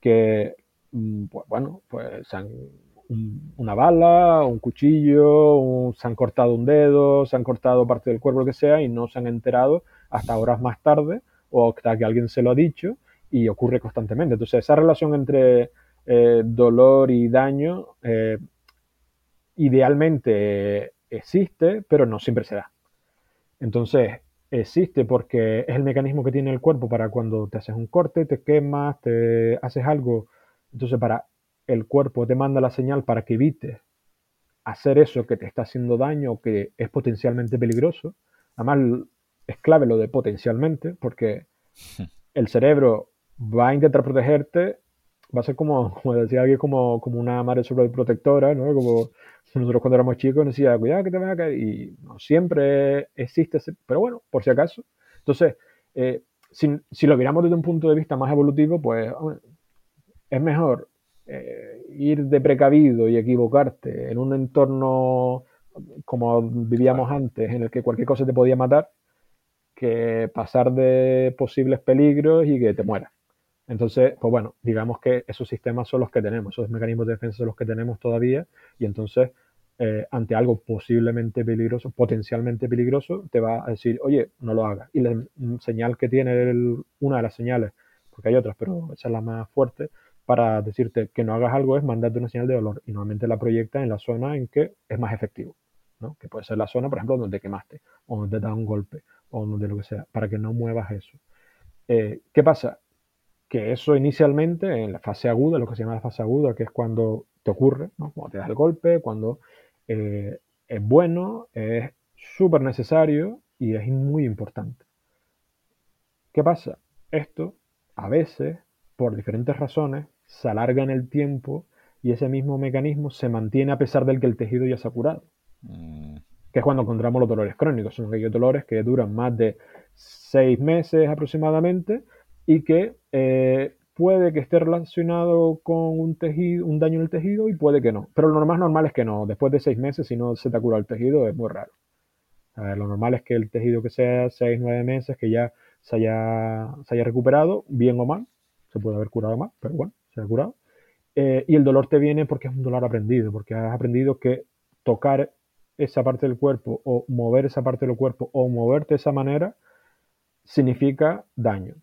que mm, pues, bueno, pues han, una bala, un cuchillo, se han cortado un dedo, se han cortado parte del cuerpo, lo que sea, y no se han enterado hasta horas más tarde o hasta que alguien se lo ha dicho y ocurre constantemente. Entonces, esa relación entre eh, dolor y daño eh, idealmente existe, pero no siempre se da. Entonces, existe porque es el mecanismo que tiene el cuerpo para cuando te haces un corte, te quemas, te haces algo. Entonces, para el cuerpo te manda la señal para que evites hacer eso que te está haciendo daño o que es potencialmente peligroso. Además, es clave lo de potencialmente, porque *laughs* el cerebro va a intentar protegerte, va a ser como, *laughs* como decía alguien, como, como una madre sobreprotectora, ¿no? Como nosotros cuando éramos chicos nos decía, cuidado que te van a caer. Y no siempre existe ese, pero bueno, por si acaso. Entonces, eh, si, lo miramos desde un punto de vista más evolutivo, pues es mejor eh, ir de precavido y equivocarte en un entorno como vivíamos antes, en el que cualquier cosa te podía matar, que pasar de posibles peligros y que te mueras. Entonces, pues bueno, digamos que esos sistemas son los que tenemos, esos mecanismos de defensa son los que tenemos todavía y entonces eh, ante algo posiblemente peligroso, potencialmente peligroso, te va a decir, oye, no lo hagas. Y la señal que tiene una de las señales, porque hay otras, pero esa es la más fuerte, para decirte que no hagas algo es mandarte una señal de dolor y normalmente la proyecta en la zona en que es más efectivo, ¿no? que puede ser la zona, por ejemplo, donde te quemaste o donde te da un golpe o donde lo que sea, para que no muevas eso. Eh, ¿Qué pasa? Que eso inicialmente en la fase aguda, lo que se llama la fase aguda, que es cuando te ocurre, ¿no? cuando te das el golpe, cuando eh, es bueno, es súper necesario y es muy importante. ¿Qué pasa? Esto a veces, por diferentes razones, se alarga en el tiempo y ese mismo mecanismo se mantiene a pesar del que el tejido ya se ha curado. Mm. Que es cuando encontramos los dolores crónicos. Son aquellos dolores que duran más de seis meses aproximadamente y que eh, puede que esté relacionado con un tejido, un daño en el tejido y puede que no. Pero lo más normal es que no. Después de seis meses, si no se te ha curado el tejido, es muy raro. lo normal es que el tejido que sea seis, nueve meses, que ya se haya, recuperado, bien o mal. Se puede haber curado más, pero bueno, se ha curado. Eh, y el dolor te viene porque es un dolor aprendido, porque has aprendido que tocar esa parte del cuerpo o mover esa parte del cuerpo o moverte de esa manera significa daño.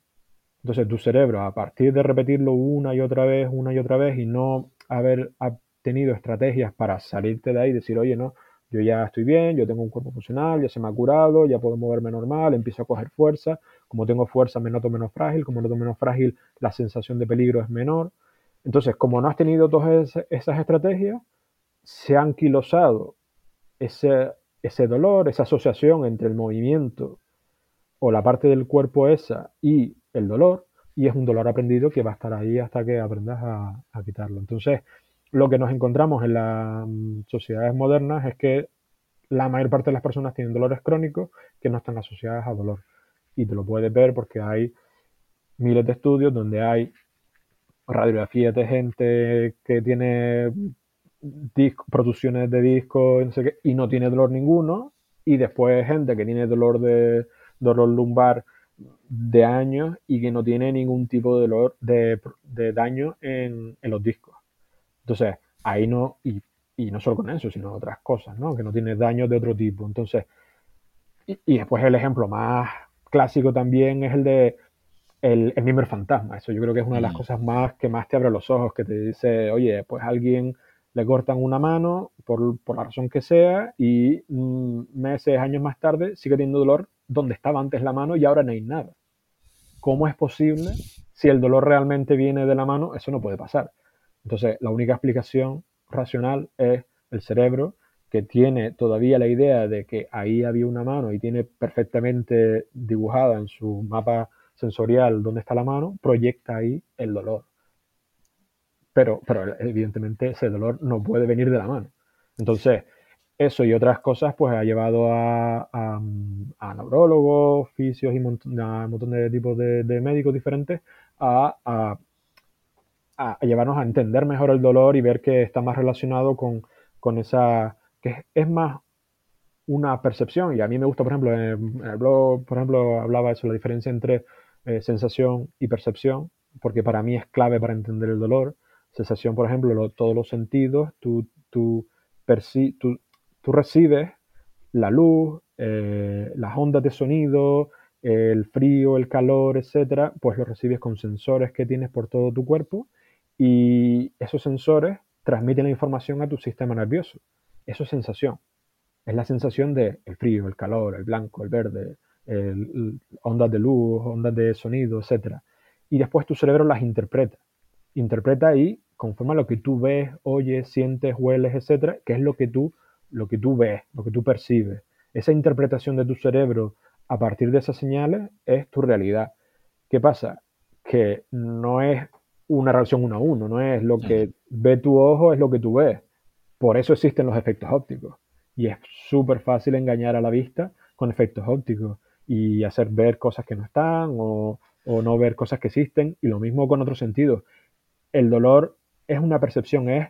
Entonces tu cerebro, a partir de repetirlo una y otra vez, una y otra vez, y no haber tenido estrategias para salirte de ahí y decir, oye, no, yo ya estoy bien, yo tengo un cuerpo funcional, ya se me ha curado, ya puedo moverme normal, empiezo a coger fuerza, como tengo fuerza me noto menos frágil, como noto menos frágil la sensación de peligro es menor. Entonces, como no has tenido todas esas estrategias, se ha anquilosado ese, ese dolor, esa asociación entre el movimiento o la parte del cuerpo esa y el dolor y es un dolor aprendido que va a estar ahí hasta que aprendas a, quitarlo. Entonces, lo que nos encontramos en las mm, sociedades modernas es que la mayor parte de las personas tienen dolores crónicos que no están asociadas a dolor. Y te lo puedes ver porque hay miles de estudios donde hay radiografías de gente que tiene producciones de discos y no tiene dolor ninguno, y después gente que tiene dolor de dolor lumbar de años y que no tiene ningún tipo de, dolor, de, daño en, los discos. Entonces, ahí no, y, no solo con eso, sino otras cosas, ¿no? Que no tiene daño de otro tipo. Entonces, y, después el ejemplo más clásico también es el de el, el fantasma. Eso yo creo que es una de las mm. cosas más que más te abre los ojos, que te dice, oye, pues alguien le cortan una mano por, por la razón que sea y mm, meses, años más tarde sigue teniendo dolor donde estaba antes la mano y ahora no hay nada. ¿Cómo es posible? Si el dolor realmente viene de la mano, eso no puede pasar. Entonces, la única explicación racional es el cerebro que tiene todavía la idea de que ahí había una mano y tiene perfectamente dibujada en su mapa sensorial dónde está la mano, proyecta ahí el dolor. Pero, pero evidentemente ese dolor no puede venir de la mano. Entonces, eso y otras cosas, pues ha llevado a, a, neurólogos, fisios y un montón de tipos de, médicos diferentes a, a, llevarnos a entender mejor el dolor y ver que está más relacionado con, con esa, que es, más una percepción. Y a mí me gusta, por ejemplo, en, el blog, por ejemplo, hablaba eso, la diferencia entre eh, sensación y percepción, porque para mí es clave para entender el dolor. Sensación, por ejemplo, todos los sentidos, tú, tú, tú tú recibes la luz, eh, las ondas de sonido, el frío, el calor, etcétera, pues lo recibes con sensores que tienes por todo tu cuerpo y esos sensores transmiten la información a tu sistema nervioso. Eso es sensación. Es la sensación de el frío, el calor, el blanco, el verde, ondas de luz, ondas de sonido, etcétera. Y después tu cerebro las interpreta. Interpreta y conforma lo que tú ves, oyes, sientes, hueles, etcétera, que es lo que tú lo que tú ves, lo que tú percibes, esa interpretación de tu cerebro a partir de esas señales es tu realidad. ¿Qué pasa? Que no es una relación uno a uno, no es lo que ve tu ojo, es lo que tú ves. Por eso existen los efectos ópticos. Y es súper fácil engañar a la vista con efectos ópticos y hacer ver cosas que no están o, o no ver cosas que existen. Y lo mismo con otros sentidos. El dolor es una percepción, es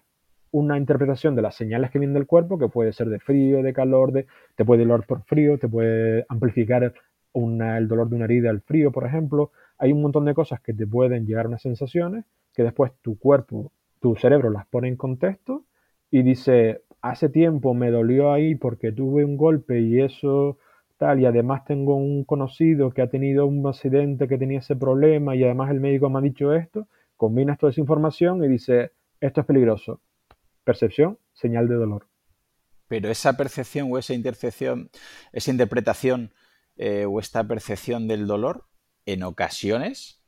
una interpretación de las señales que vienen del cuerpo, que puede ser de frío, de calor, de, te puede doler por frío, te puede amplificar el dolor de una herida, el frío, por ejemplo. Hay un montón de cosas que te pueden llegar a unas sensaciones que después tu cuerpo, tu cerebro las pone en contexto y dice, hace tiempo me dolió ahí porque tuve un golpe y eso tal, y además tengo un conocido que ha tenido un accidente que tenía ese problema y además el médico me ha dicho esto, combinas toda esa información y dice, esto es peligroso. Percepción, señal de dolor. Pero esa percepción o esa intercepción, esa interpretación eh, o esta percepción del dolor, en ocasiones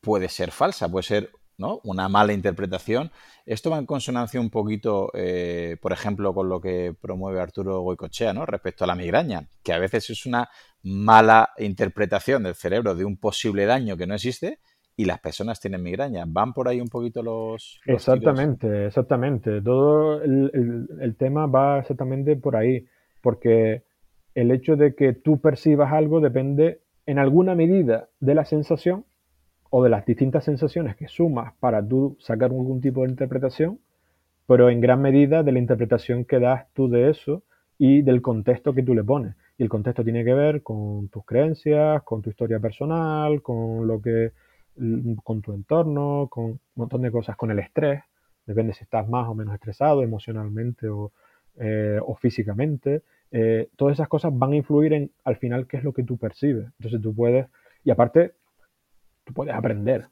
puede ser falsa, puede ser ¿no? una mala interpretación. Esto va en consonancia un poquito, eh, por ejemplo, con lo que promueve Arturo Goicochea ¿no? respecto a la migraña, que a veces es una mala interpretación del cerebro de un posible daño que no existe y las personas tienen migraña. ¿Van por ahí un poquito los... exactamente, exactamente. Todo el, tema va exactamente por ahí, porque el hecho de que tú percibas algo depende en alguna medida de la sensación o de las distintas sensaciones que sumas para tú sacar algún tipo de interpretación, pero en gran medida de la interpretación que das tú de eso y del contexto que tú le pones. Y el contexto tiene que ver con tus creencias, con tu historia personal, con lo que con tu entorno, con un montón de cosas, con el estrés, depende si estás más o menos estresado emocionalmente o, eh, físicamente. Eh, todas esas cosas van a influir en al final qué es lo que tú percibes. Entonces tú puedes, y aparte, tú puedes aprender.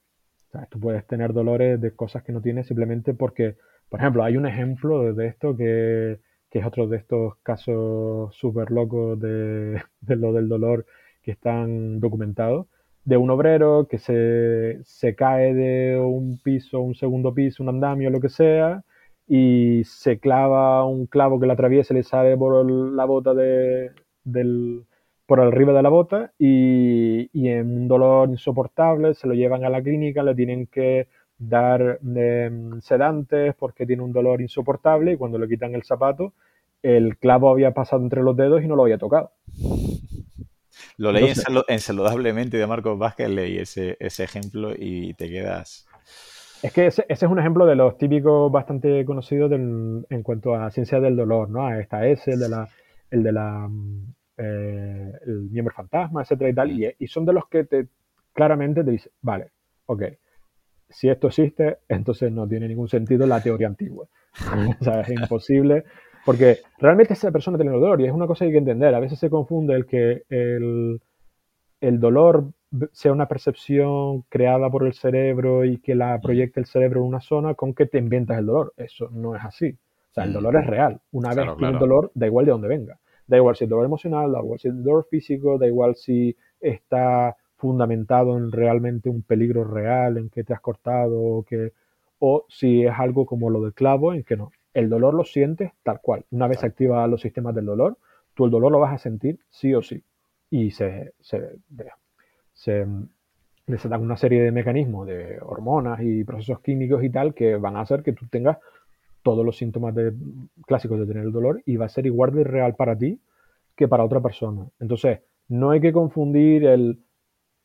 Tú puedes tener dolores de cosas que no tienes simplemente porque, por ejemplo, hay un ejemplo de esto que, que es otro de estos casos súper locos de *laughs* lo del dolor que están documentados de un obrero que se, se, cae de un piso, un segundo piso, un andamio, lo que sea, y se clava un clavo que le atraviesa y le sale por la bota de, del, por arriba de la bota y, y, en un dolor insoportable se lo llevan a la clínica, le tienen que dar em, sedantes porque tiene un dolor insoportable y cuando le quitan el zapato el clavo había pasado entre los dedos y no lo había tocado. Lo leí en, Saludablemente de Marcos Vázquez, leí ese, ese ejemplo y te quedas... Es que ese, es un ejemplo de los típicos bastante conocidos en cuanto a ciencia del dolor, ¿no? Está ese, el de la, el de la eh, el miembro fantasma, etcétera y tal, y, y, son de los que te claramente te dicen, vale, ok, si esto existe, entonces no tiene ningún sentido la teoría antigua. *laughs* o sea, es imposible porque realmente esa persona tiene dolor y es una cosa que hay que entender. A veces se confunde el que el, dolor sea una percepción creada por el cerebro y que la proyecte el cerebro en una zona con que te inventas el dolor. Eso no es así. O sea, el mm. dolor es real. Una vez que dolor, da igual de dónde venga. Da igual si es dolor emocional, da igual si es dolor físico, da igual si está fundamentado en realmente un peligro real, en que te has cortado o, que, o si es algo como lo del clavo, en que no el dolor lo sientes tal cual. Una vez se activan los sistemas del dolor, tú el dolor lo vas a sentir sí o sí. Y se, se, se, dan una serie de mecanismos de hormonas y procesos químicos y tal que van a hacer que tú tengas todos los síntomas de, clásicos de tener el dolor y va a ser igual de real para ti que para otra persona. Entonces, no hay que confundir el,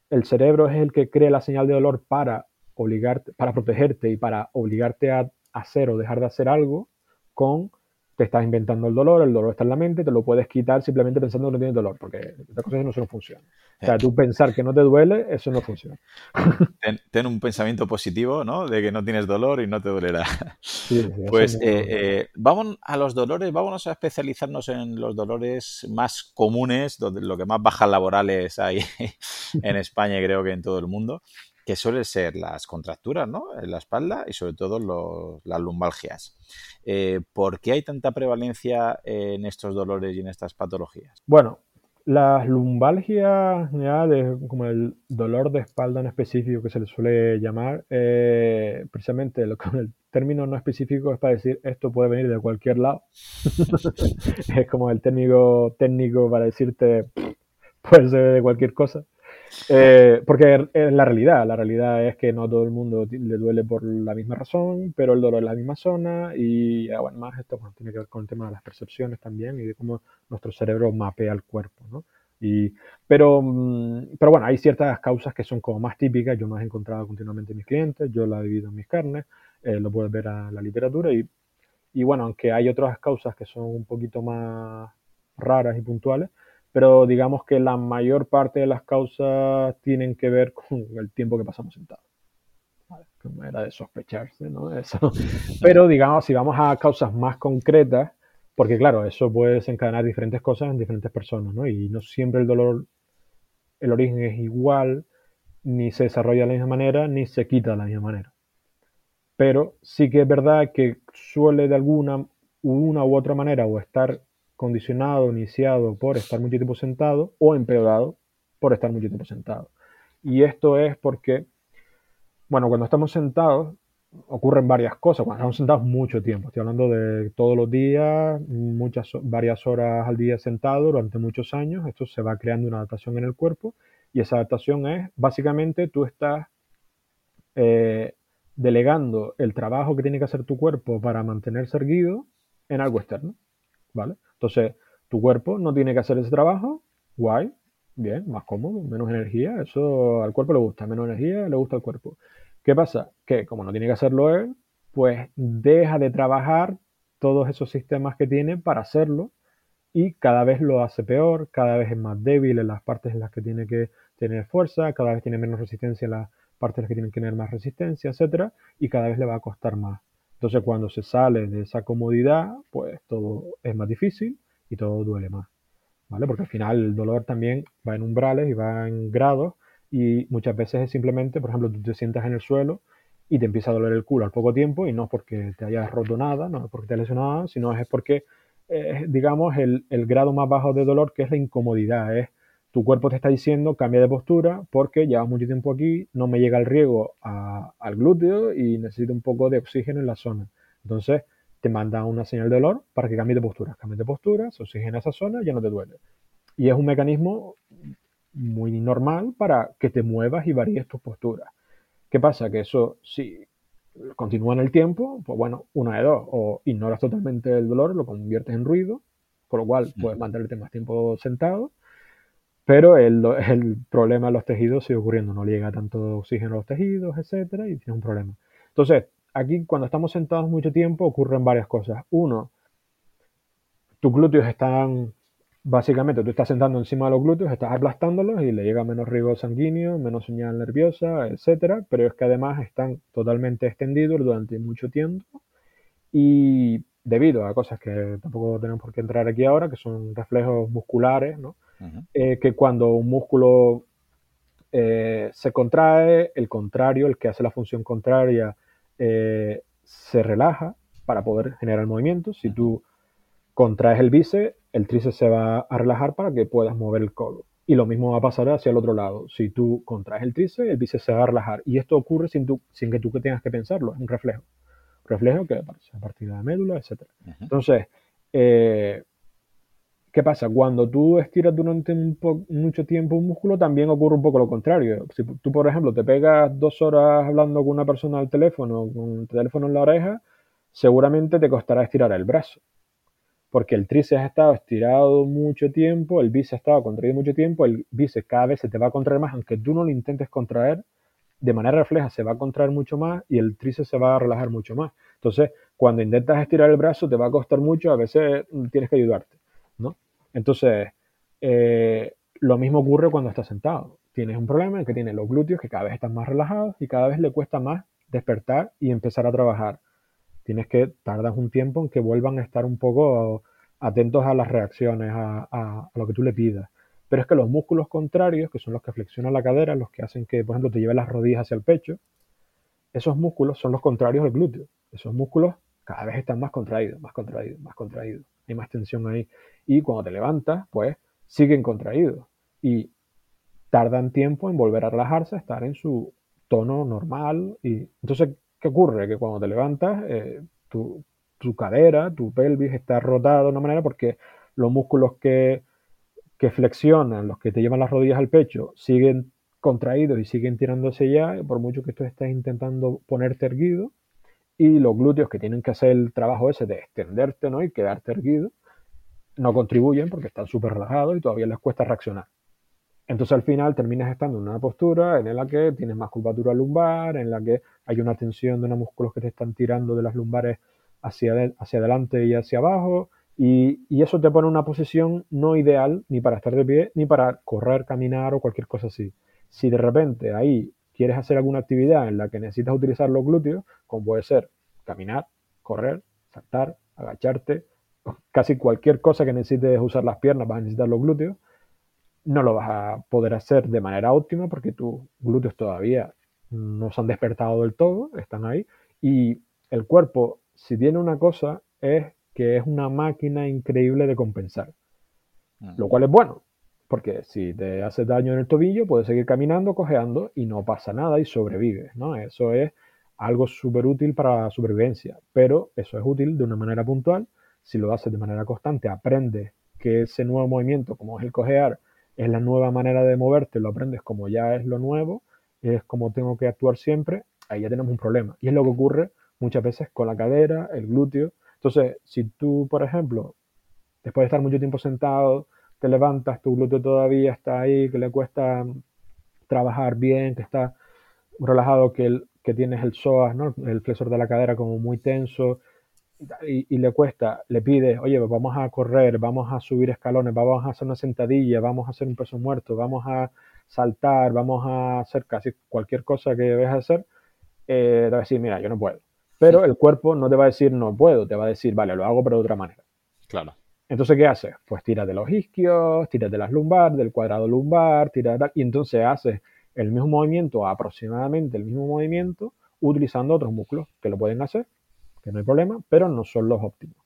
el cerebro es el que crea la señal de dolor para obligarte, para protegerte y para obligarte a hacer o dejar de hacer algo, con te estás inventando el dolor, el dolor está en la mente, te lo puedes quitar simplemente pensando que no tienes dolor, porque estas cosas no, no funcionan. O sea, tú pensar que no te duele, eso no funciona. *laughs* Ten, un pensamiento positivo, ¿no? De que no tienes dolor y no te dolerá. pues eh, eh, vamos a los dolores, vámonos a especializarnos en los dolores más comunes, donde lo que más bajas laborales hay *laughs* en España y creo que en todo el mundo que suelen ser las contracturas ¿no? en la espalda y sobre todo las lumbalgias. Eh, ¿Por qué hay tanta prevalencia en estos dolores y en estas patologías? Bueno, las lumbalgias, como el dolor de espalda en específico que se le suele llamar, eh, precisamente lo, con el término no específico es para decir esto puede venir de cualquier lado. *laughs* es como el término técnico para decirte puede ser de cualquier cosa. Eh, porque es la realidad, la realidad es que no todo el mundo le duele por la misma razón, pero el dolor es la misma zona y además esto tiene que ver con el tema de las percepciones también y de cómo nuestro cerebro mapea el cuerpo, ¿no? Y, pero, mm, pero bueno, hay ciertas causas que son como más típicas, yo me las he encontrado continuamente en mis clientes, yo la he vivido en mis carnes, eh, lo puedes ver en la literatura y, y bueno, aunque hay otras causas que son un poquito más raras y puntuales, pero digamos que la mayor parte de las causas tienen que ver con el tiempo que pasamos sentados. Como era de sospecharse, ¿no? Eso. *laughs* Pero digamos, si vamos a causas más concretas, porque claro, eso puede desencadenar diferentes cosas en diferentes personas, ¿no? Y no siempre el dolor, el origen es igual, ni se desarrolla de la misma manera, ni se quita de la misma manera. Pero sí que es verdad que suele de alguna una u otra manera o estar condicionado, iniciado por estar mucho tiempo sentado o empeorado por estar mucho tiempo sentado. Y esto es porque, bueno, cuando estamos sentados ocurren varias cosas, cuando estamos sentados mucho tiempo, estoy hablando de todos los días, muchas, varias horas al día sentado durante muchos años, esto se va creando una adaptación en el cuerpo y esa adaptación es, básicamente, tú estás eh, delegando el trabajo que tiene que hacer tu cuerpo para mantenerse erguido en algo externo, ¿vale? Entonces, tu cuerpo no tiene que hacer ese trabajo, guay, bien, más cómodo, menos energía, eso al cuerpo le gusta, menos energía le gusta al cuerpo. ¿Qué pasa? Que como no tiene que hacerlo él, pues deja de trabajar todos esos sistemas que tiene para hacerlo y cada vez lo hace peor, cada vez es más débil en las partes en las que tiene que tener fuerza, cada vez tiene menos resistencia en las partes en las que tiene que tener más resistencia, etcétera, y cada vez le va a costar más. Entonces cuando se sale de esa comodidad, pues todo es más difícil y todo duele más. ¿Vale? Porque al final el dolor también va en umbrales y va en grados y muchas veces es simplemente, por ejemplo, tú te sientas en el suelo y te empieza a doler el culo al poco tiempo y no es porque te hayas roto nada, no es porque te hayas lesionado, sino es porque, digamos, el, el grado más bajo de dolor que es la incomodidad, es tu cuerpo te está diciendo cambia de postura porque llevas mucho tiempo aquí, no me llega el riego al glúteo y necesito un poco de oxígeno en la zona. Entonces te manda una señal de dolor para que cambies de postura. Cambies de postura, se oxigena esa zona, ya no te duele. Y es un mecanismo muy normal para que te muevas y varíes tus posturas. ¿Qué pasa? Que eso, si continúa en el tiempo, pues bueno, una de dos, o ignoras totalmente el dolor, lo conviertes en ruido, con lo cual puedes mantenerte más tiempo sentado, pero el, el, problema de los tejidos sigue ocurriendo, no llega tanto oxígeno a los tejidos, etcétera, y tienes un problema. Entonces, aquí cuando estamos sentados mucho tiempo ocurren varias cosas. Uno, tus glúteos están, básicamente, tú estás sentando encima de los glúteos, estás aplastándolos y le llega menos riego sanguíneo, menos señal nerviosa, etcétera, pero es que además están totalmente extendidos durante mucho tiempo y debido a cosas que tampoco tenemos por qué entrar aquí ahora, que son reflejos musculares, ¿no? Eh, que cuando un músculo eh, se contrae, el contrario, el que hace la función contraria, eh, se relaja para poder generar movimiento. Si tú contraes el bíceps, el tríceps se va a relajar para que puedas mover el codo. Y lo mismo va a pasar hacia el otro lado. Si tú contraes el tríceps, el bíceps se va a relajar. Y esto ocurre sin, sin que tú tengas que pensarlo. Es un reflejo. reflejo que aparece a partir de la médula, etc. Entonces, eh, ¿Qué pasa? Cuando tú estiras durante mucho tiempo un músculo, también ocurre un poco lo contrario. Si tú, por ejemplo, te pegas dos horas hablando con una persona al teléfono, con el teléfono en la oreja, seguramente te costará estirar el brazo. Porque el tríceps ha estado estirado mucho tiempo, el bíceps ha estado contraído mucho tiempo, el bíceps cada vez se te va a contraer más, aunque tú no lo intentes contraer, de manera refleja se va a contraer mucho más y el tríceps se va a relajar mucho más. Entonces, cuando intentas estirar el brazo, te va a costar mucho, a veces tienes que ayudarte. Entonces, eh, lo mismo ocurre cuando estás sentado. Tienes un problema en que tienes los glúteos que cada vez están más relajados y cada vez le cuesta más despertar y empezar a trabajar. Tienes que tardar un tiempo en que vuelvan a estar un poco atentos a las reacciones, a, lo que tú le pidas. Pero es que los músculos contrarios, que son los que flexionan la cadera, los que hacen que, por ejemplo, te lleven las rodillas hacia el pecho, esos músculos son los contrarios del glúteo. Esos músculos cada vez están más contraídos, más contraídos, más contraídos. Hay más tensión ahí. Y cuando te levantas, pues siguen contraídos. Y tardan tiempo en volver a relajarse, a estar en su tono normal. Y entonces, ¿qué ocurre? Que cuando te levantas, eh, tu, cadera, tu pelvis está rotada de una manera porque los músculos que, que flexionan, los que te llevan las rodillas al pecho, siguen contraídos y siguen tirándose ya, por mucho que tú estés intentando ponerte erguido, y los glúteos que tienen que hacer el trabajo ese de extenderte ¿no? y quedarte erguido, no contribuyen porque están súper relajados y todavía les cuesta reaccionar. Entonces al final terminas estando en una postura en la que tienes más curvatura lumbar, en la que hay una tensión de unos músculos que te están tirando de las lumbares hacia, hacia adelante y hacia abajo, Y, y, eso te pone en una posición no ideal ni para estar de pie, ni para correr, caminar o cualquier cosa así. Si de repente ahí quieres hacer alguna actividad en la que necesitas utilizar los glúteos, como puede ser caminar, correr, saltar, agacharte, casi cualquier cosa que necesites usar las piernas vas a necesitar los glúteos, no lo vas a poder hacer de manera óptima porque tus glúteos todavía no se han despertado del todo, están ahí, y el cuerpo, si tiene una cosa, es que es una máquina increíble de compensar, mm. lo cual es bueno, porque si te haces daño en el tobillo, puedes seguir caminando, cojeando y no pasa nada y sobrevives, ¿no? Eso es algo súper útil para la supervivencia, pero eso es útil de una manera puntual. Si lo haces de manera constante, aprendes que ese nuevo movimiento, como es el cojear, es la nueva manera de moverte, lo aprendes como ya es lo nuevo, es como tengo que actuar siempre, ahí ya tenemos un problema. Y es lo que ocurre muchas veces con la cadera, el glúteo. Entonces, si tú, por ejemplo, después de estar mucho tiempo sentado, te levantas, tu glúteo todavía está ahí, que le cuesta trabajar bien, que está relajado, que el, que tienes el psoas, ¿no? el flexor de la cadera como muy tenso y, le cuesta, le pides, oye, vamos a correr, vamos a subir escalones, vamos a hacer una sentadilla, vamos a hacer un peso muerto, vamos a saltar, vamos a hacer casi cualquier cosa que debes hacer, eh, te va a decir, mira, yo no puedo. Pero el cuerpo no te va a decir no puedo, te va a decir, vale, lo hago pero de otra manera. Claro. Entonces, ¿qué haces? Pues tiras de los isquios, tiras de las lumbar, del cuadrado lumbar, tiras de tal, y entonces haces el mismo movimiento, aproximadamente el mismo movimiento, utilizando otros músculos que lo pueden hacer, no hay problema, pero no son los óptimos.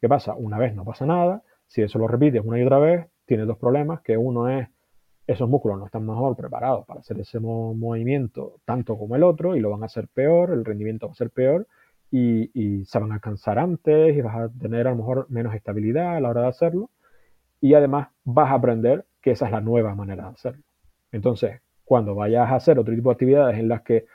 ¿Qué pasa? Una vez no pasa nada, si eso lo repites una y otra vez, tienes dos problemas, que uno es esos músculos no están mejor preparados para hacer ese movimiento tanto como el otro y lo van a hacer peor, el rendimiento va a ser peor y, y, se van a cansar antes y vas a tener a lo mejor menos estabilidad a la hora de hacerlo y además vas a aprender que esa es la nueva manera de hacerlo. Entonces, cuando vayas a hacer otro tipo de actividades en las que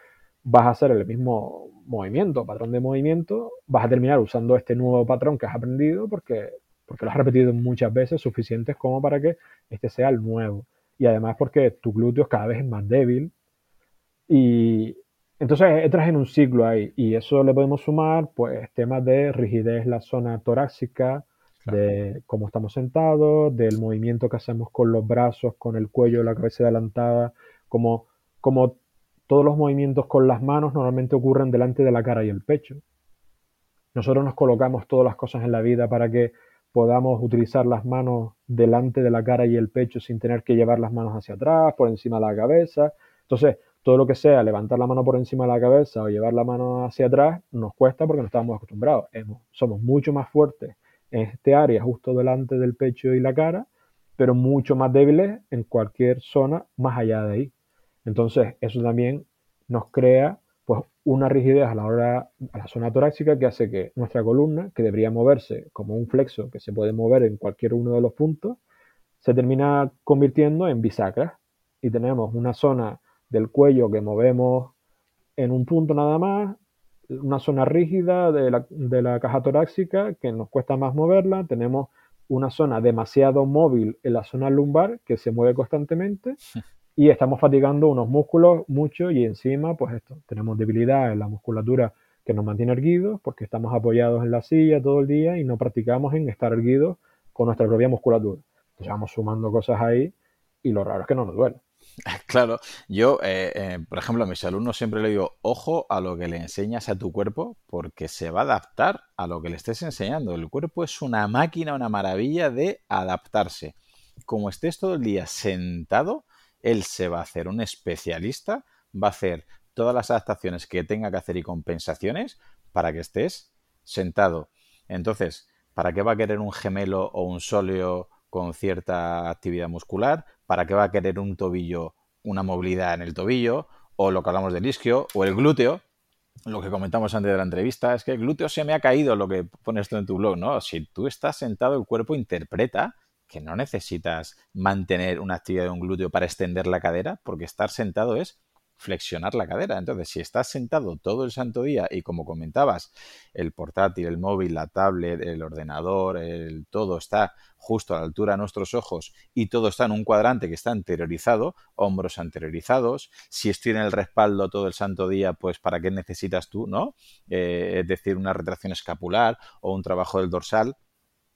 vas a hacer el mismo movimiento, patrón de movimiento, vas a terminar usando este nuevo patrón que has aprendido porque, porque lo has repetido muchas veces, suficientes como para que este sea el nuevo. Y además porque tu glúteo cada vez es más débil. Y entonces entras en un ciclo ahí. Y eso le podemos sumar pues temas de rigidez en la zona torácica, de cómo estamos sentados, del movimiento que hacemos con los brazos, con el cuello, la cabeza adelantada, como, como todos los movimientos con las manos normalmente ocurren delante de la cara y el pecho. Nosotros nos colocamos todas las cosas en la vida para que podamos utilizar las manos delante de la cara y el pecho sin tener que llevar las manos hacia atrás, por encima de la cabeza. Entonces, todo lo que sea levantar la mano por encima de la cabeza o llevar la mano hacia atrás nos cuesta porque no estamos acostumbrados. somos mucho más fuertes en este área justo delante del pecho y la cara, pero mucho más débiles en cualquier zona más allá de ahí. Entonces, eso también nos crea pues, una rigidez a la hora, a la zona torácica que hace que nuestra columna, que debería moverse como un flexo que se puede mover en cualquier uno de los puntos, se termina convirtiendo en bisagras y tenemos una zona del cuello que movemos en un punto nada más, una zona rígida de la, de la caja torácica que nos cuesta más moverla, tenemos una zona demasiado móvil en la zona lumbar que se mueve constantemente *laughs* y estamos fatigando unos músculos mucho y encima, pues esto, tenemos debilidad en la musculatura que nos mantiene erguidos porque estamos apoyados en la silla todo el día y no practicamos en estar erguidos con nuestra propia musculatura. Entonces vamos sumando cosas ahí y lo raro es que no nos duele. *laughs* Claro, yo, eh, eh, por ejemplo, a mis alumnos siempre le digo, ojo a lo que le enseñas a tu cuerpo porque se va a adaptar a lo que le estés enseñando. El cuerpo es una máquina, una maravilla de adaptarse. Como estés todo el día sentado, él se va a hacer un especialista, va a hacer todas las adaptaciones que tenga que hacer y compensaciones para que estés sentado. Entonces, ¿para qué va a querer un gemelo o un sóleo con cierta actividad muscular? ¿Para qué va a querer un tobillo, una movilidad en el tobillo? O lo que hablamos del isquio o el glúteo, lo que comentamos antes de la entrevista, es que el glúteo se me ha caído, lo que pones tú en tu blog, ¿no? Si tú estás sentado, el cuerpo interpreta que no necesitas mantener una actividad de un glúteo para extender la cadera, porque estar sentado es flexionar la cadera. Entonces, si estás sentado todo el santo día y como comentabas, el portátil, el móvil, la tablet, el ordenador, el todo está justo a la altura de nuestros ojos y todo está en un cuadrante que está anteriorizado, hombros anteriorizados, si estoy en el respaldo todo el santo día, pues ¿para qué necesitas tú, no? Eh, es decir, una retracción escapular o un trabajo del dorsal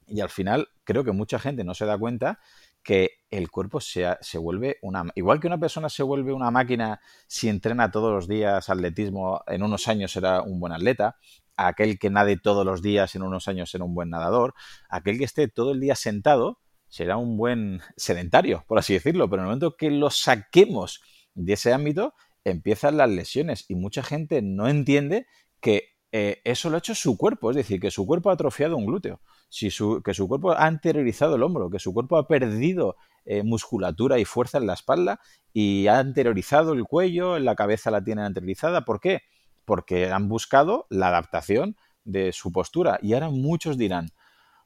Y al final creo que mucha gente no se da cuenta que el cuerpo se, se, vuelve una... Igual que una persona se vuelve una máquina si entrena todos los días atletismo, en unos años será un buen atleta, aquel que nade todos los días en unos años será un buen nadador, aquel que esté todo el día sentado será un buen *laughs* sedentario, por así decirlo, pero en el momento que lo saquemos de ese ámbito, empiezan las lesiones y mucha gente no entiende que eh, eso lo ha hecho su cuerpo, es decir, que su cuerpo ha atrofiado un glúteo, si que su cuerpo ha anteriorizado el hombro, que su cuerpo ha perdido eh, musculatura y fuerza en la espalda y ha anteriorizado el cuello, la cabeza la tienen anteriorizada. ¿Por qué? Porque han buscado la adaptación de su postura y ahora muchos dirán,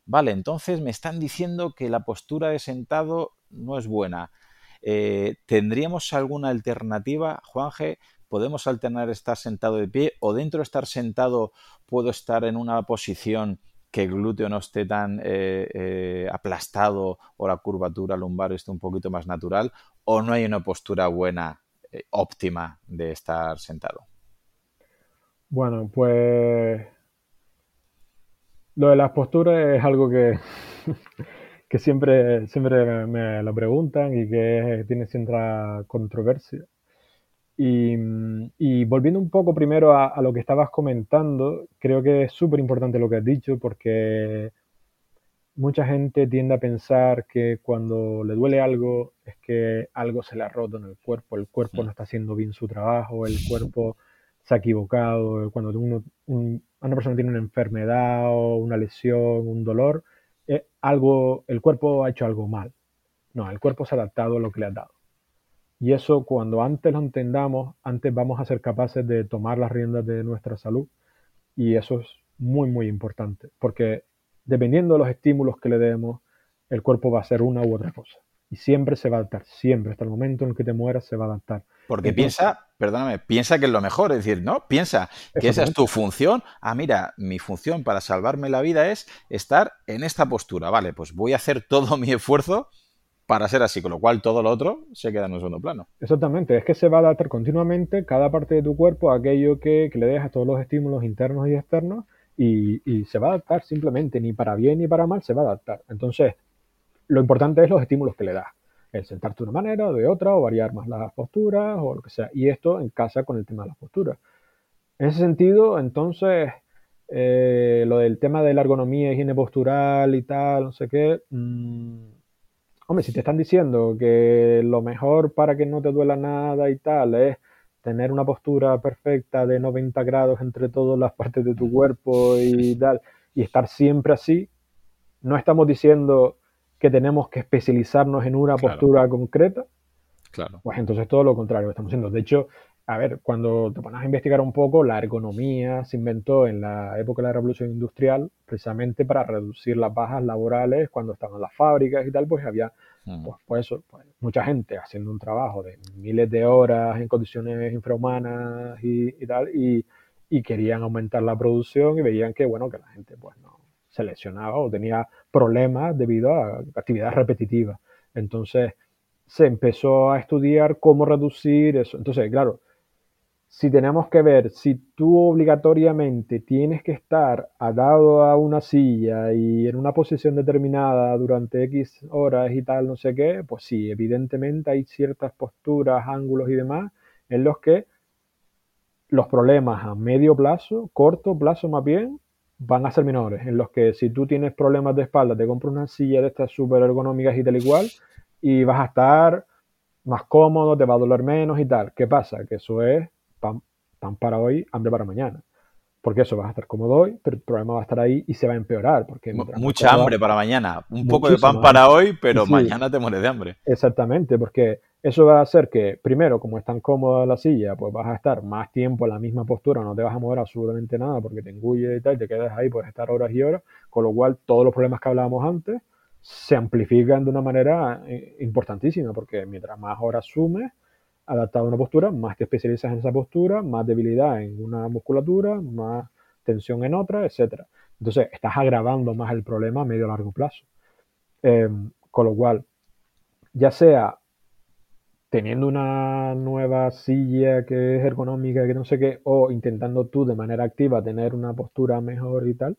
vale, entonces me están diciendo que la postura de sentado no es buena. Eh, ¿Tendríamos alguna alternativa, Juanje? podemos alternar estar sentado de pie o dentro de estar sentado puedo estar en una posición que el glúteo no esté tan eh, eh, aplastado o la curvatura lumbar esté un poquito más natural o no hay una postura buena, eh, óptima de estar sentado. Bueno, pues lo de las posturas es algo que, *laughs* que siempre, siempre me lo preguntan y que tiene cierta controversia. Y, volviendo un poco primero a, lo que estabas comentando, creo que es súper importante lo que has dicho porque mucha gente tiende a pensar que cuando le duele algo es que algo se le ha roto en el cuerpo, el cuerpo no está haciendo bien su trabajo, el cuerpo se ha equivocado, cuando uno, una persona tiene una enfermedad o una lesión, un dolor, eh, algo, el cuerpo ha hecho algo mal. No, el cuerpo se ha adaptado a lo que le ha dado. Y eso cuando antes lo entendamos, antes vamos a ser capaces de tomar las riendas de nuestra salud. Y eso es muy, muy importante, porque dependiendo de los estímulos que le demos, el cuerpo va a hacer una u otra cosa. Y siempre se va a adaptar, siempre, hasta el momento en el que te mueras, se va a adaptar. Porque piensa, perdóname, piensa que es lo mejor, es decir, ¿no? Piensa que esa es tu función. Ah, mira, mi función para salvarme la vida es estar en esta postura. Vale, pues voy a hacer todo mi esfuerzo para ser así, con lo cual todo lo otro se queda en un segundo plano. Exactamente, es que se va a adaptar continuamente cada parte de tu cuerpo a aquello que, le dejas todos los estímulos internos y externos y, se va a adaptar simplemente, ni para bien ni para mal, se va a adaptar. Entonces, lo importante es los estímulos que le das. El sentarte de una manera o de otra, o variar más las posturas, o lo que sea. Y esto en casa con el tema de las posturas. En ese sentido, entonces, eh, lo del tema de la ergonomía, higiene postural y tal, no sé qué, mmm, Hombre, si te están diciendo que lo mejor para que no te duela nada y tal es tener una postura perfecta de 90 grados entre todas las partes de tu cuerpo y tal, y estar siempre así, no estamos diciendo que tenemos que especializarnos en una postura concreta. Claro. Pues entonces todo lo contrario estamos haciendo. De hecho, a ver, cuando te pones a investigar un poco, la ergonomía se inventó en la época de la revolución industrial precisamente para reducir las bajas laborales cuando estaban las fábricas y tal, pues había, mm. pues, pues, eso, pues, mucha gente haciendo un trabajo de miles de horas en condiciones infrahumanas y, tal, y, y, querían aumentar la producción y veían que, bueno, que la gente pues no se lesionaba o tenía problemas debido a actividad repetitiva. Entonces se empezó a estudiar cómo reducir eso. Entonces, claro, si tenemos que ver si tú obligatoriamente tienes que estar atado a una silla y en una posición determinada durante X horas y tal, no sé qué, pues sí, evidentemente hay ciertas posturas, ángulos y demás en los que los problemas a medio plazo, corto plazo más bien, van a ser menores. En los que si tú tienes problemas de espalda, te compras una silla de estas súper ergonómicas y tal igual, y vas a estar más cómodo, te va a doler menos y tal. ¿Qué pasa? Que eso es pan, para hoy, hambre para mañana. Porque eso va a estar cómodo hoy, pero el problema va a estar ahí y se va a empeorar. Porque Mucha hambre para mañana. Un poco de pan para hoy, pero mañana te mueres de hambre. Exactamente, porque eso va a hacer que, primero, como es tan cómoda la silla, pues vas a estar más tiempo en la misma postura, no te vas a mover absolutamente nada porque te engulle y tal, te quedas ahí, puedes estar horas y horas, con lo cual todos los problemas que hablábamos antes se amplifican de una manera eh, importantísima, porque mientras más horas sumes, adaptado a una postura, más te especializas en esa postura, más debilidad en una musculatura, más tensión en otra, etc. Entonces, estás agravando más el problema a medio largo plazo. Em, con lo cual, ya sea teniendo una nueva silla que es ergonómica, que no sé qué, o intentando tú de manera activa tener una postura mejor y tal,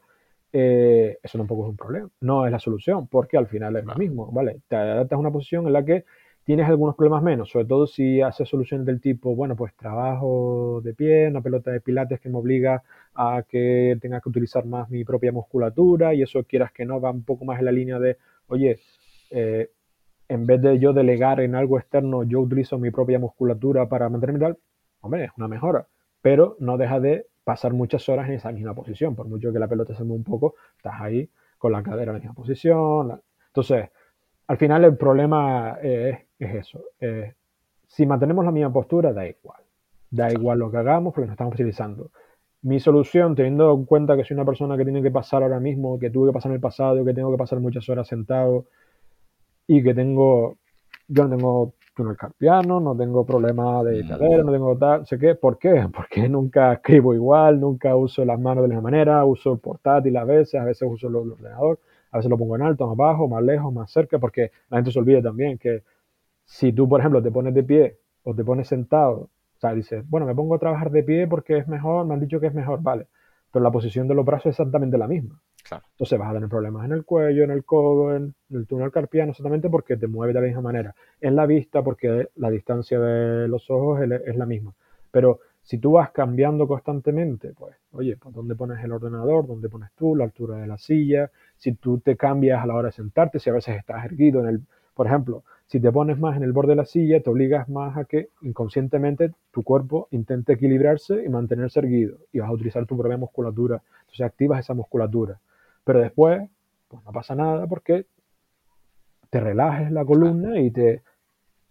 eh, eso tampoco es un problema, no es la solución, porque al final es lo mismo, ¿vale? Te adaptas a una posición en la que tienes algunos problemas menos, sobre todo si haces soluciones del tipo, bueno, pues trabajo de pie, una pelota de pilates que me obliga a que tenga que utilizar más mi propia musculatura y eso quieras que no, va un poco más en la línea de, oye, eh, en vez de yo delegar en algo externo, yo utilizo mi propia musculatura para mantenerme tal, hombre, es una mejora, pero no deja de pasar muchas horas en esa misma posición, por mucho que la pelota se mueva un poco, estás ahí con la cadera en la misma posición. Entonces, al final el problema es, eso. si mantenemos la misma postura, da igual. Da igual lo que hagamos porque nos estamos utilizando. Mi solución, teniendo en cuenta que soy una persona que tiene que pasar ahora mismo, que tuve que pasar en el pasado, que tengo que pasar muchas horas sentado y que tengo, yo no tengo túnel carpiano, no tengo problema de mm. cadera, no tengo tal, sé qué. ¿Por qué? *laughs* Porque nunca escribo igual, nunca uso las manos de la misma manera, uso el portátil a veces, a veces uso el ordenador, a veces lo pongo en alto, más bajo, más lejos, más cerca, porque la gente se olvida también que si tú, por ejemplo, te pones de pie o te pones sentado, o sea, dices, bueno, me pongo a trabajar de pie porque es mejor, me han dicho que es mejor, vale, pero la posición de los brazos es exactamente la misma. Entonces vas a tener problemas en el cuello, en el codo, en el túnel carpiano, exactamente porque te mueve de la misma manera. En la vista, porque la distancia de los ojos es la misma. Pero si tú vas cambiando constantemente, pues, oye, pues dónde pones el ordenador, dónde pones tú, la altura de la silla, si tú te cambias a la hora de sentarte, si a veces estás erguido en el, por ejemplo, si te pones más en el borde de la silla, te obligas más a que inconscientemente tu cuerpo intente equilibrarse y mantenerse erguido y vas a utilizar tu propia musculatura. Entonces activas esa musculatura. Pero después, pues no pasa nada porque te relajes la columna y te,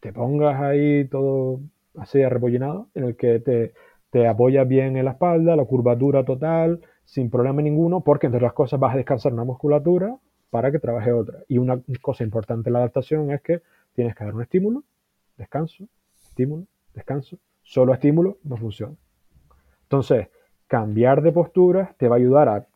te pongas ahí todo así arrepollinado, en el que te, te apoyas bien en la espalda, la curvatura total, sin problema ninguno, porque entre las cosas vas a descansar una musculatura para que trabaje otra. Y una cosa importante en la adaptación es que tienes que dar un estímulo, descanso, estímulo, descanso. Solo estímulo no funciona. Entonces, cambiar de postura te va a ayudar a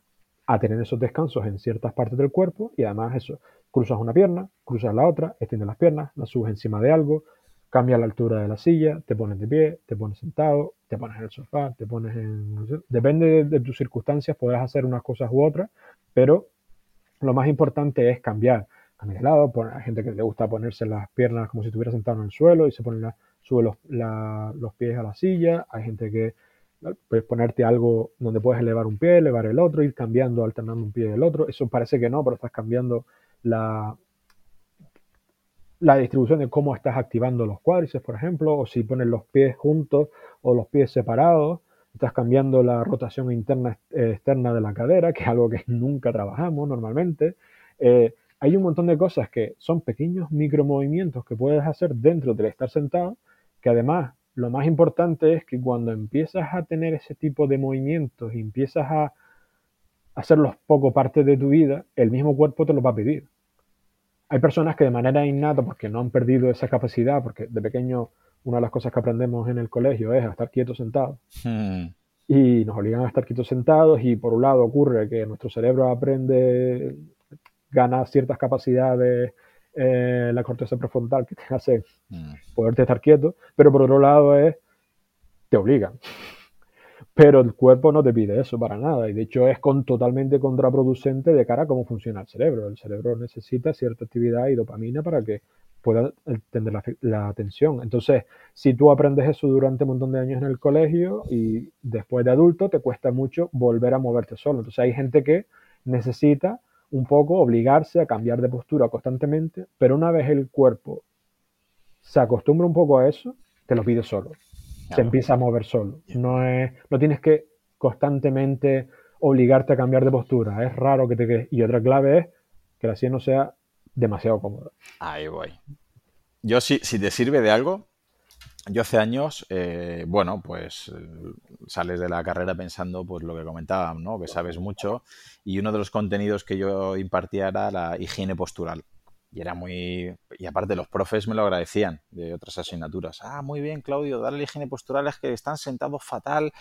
a tener esos descansos en ciertas partes del cuerpo y además eso, cruzas una pierna, cruzas la otra, extiendes las piernas, las subes encima de algo, cambia la altura de la silla, te pones de pie, te pones sentado, te pones en el sofá, te pones en... depende de, tus circunstancias, podrás hacer unas cosas u otras, pero lo más importante es cambiar. Cambiar de lado, hay gente que le gusta ponerse las piernas como si estuviera sentado en el suelo y se pone sube los, los pies a la silla, hay gente que Puedes ponerte algo donde puedes elevar un pie, elevar el otro, ir cambiando, alternando un pie y el otro. Eso parece que no, pero estás cambiando la, la distribución de cómo estás activando los cuádriceps, por ejemplo, o si pones los pies juntos o los pies separados, estás cambiando la rotación interna eh, externa de la cadera, que es algo que *laughs* nunca trabajamos normalmente. Eh, hay un montón de cosas que son pequeños micromovimientos que puedes hacer dentro del estar sentado, que además lo más importante es que cuando empiezas a tener ese tipo de movimientos y empiezas a hacerlos poco parte de tu vida, el mismo cuerpo te lo va a pedir. Hay personas que de manera innata, porque no han perdido esa capacidad, porque de pequeño una de las cosas que aprendemos en el colegio es a estar quietos sentados. Hmm. Y nos obligan a estar quietos sentados y por un lado ocurre que nuestro cerebro aprende, gana ciertas capacidades eh, la corteza prefrontal que te hace mm. poderte estar quieto, pero por otro lado es, te obligan. *laughs* Pero el cuerpo no te pide eso para nada y de hecho es con, totalmente contraproducente de cara a cómo funciona el cerebro. El cerebro necesita cierta actividad y dopamina para que pueda tener la, la, atención. Entonces, si tú aprendes eso durante un montón de años en el colegio y después de adulto te cuesta mucho volver a moverte solo. Entonces hay gente que necesita un poco obligarse a cambiar de postura constantemente, pero una vez el cuerpo se acostumbra un poco a eso, te lo pide solo. Se empieza a mover solo. No, es, no tienes que constantemente obligarte a cambiar de postura. Es raro que te Y otra clave es que la silla no sea demasiado cómoda. Ahí voy. Yo, si, si te sirve de algo, yo hace años, eh, bueno, pues eh, sales de la carrera pensando, pues lo que comentaba, ¿no? Que sabes mucho y uno de los contenidos que yo impartía era la higiene postural. Y era muy... Y aparte los profes me lo agradecían de otras asignaturas. Ah, muy bien, Claudio, darle higiene postural es que están sentados fatal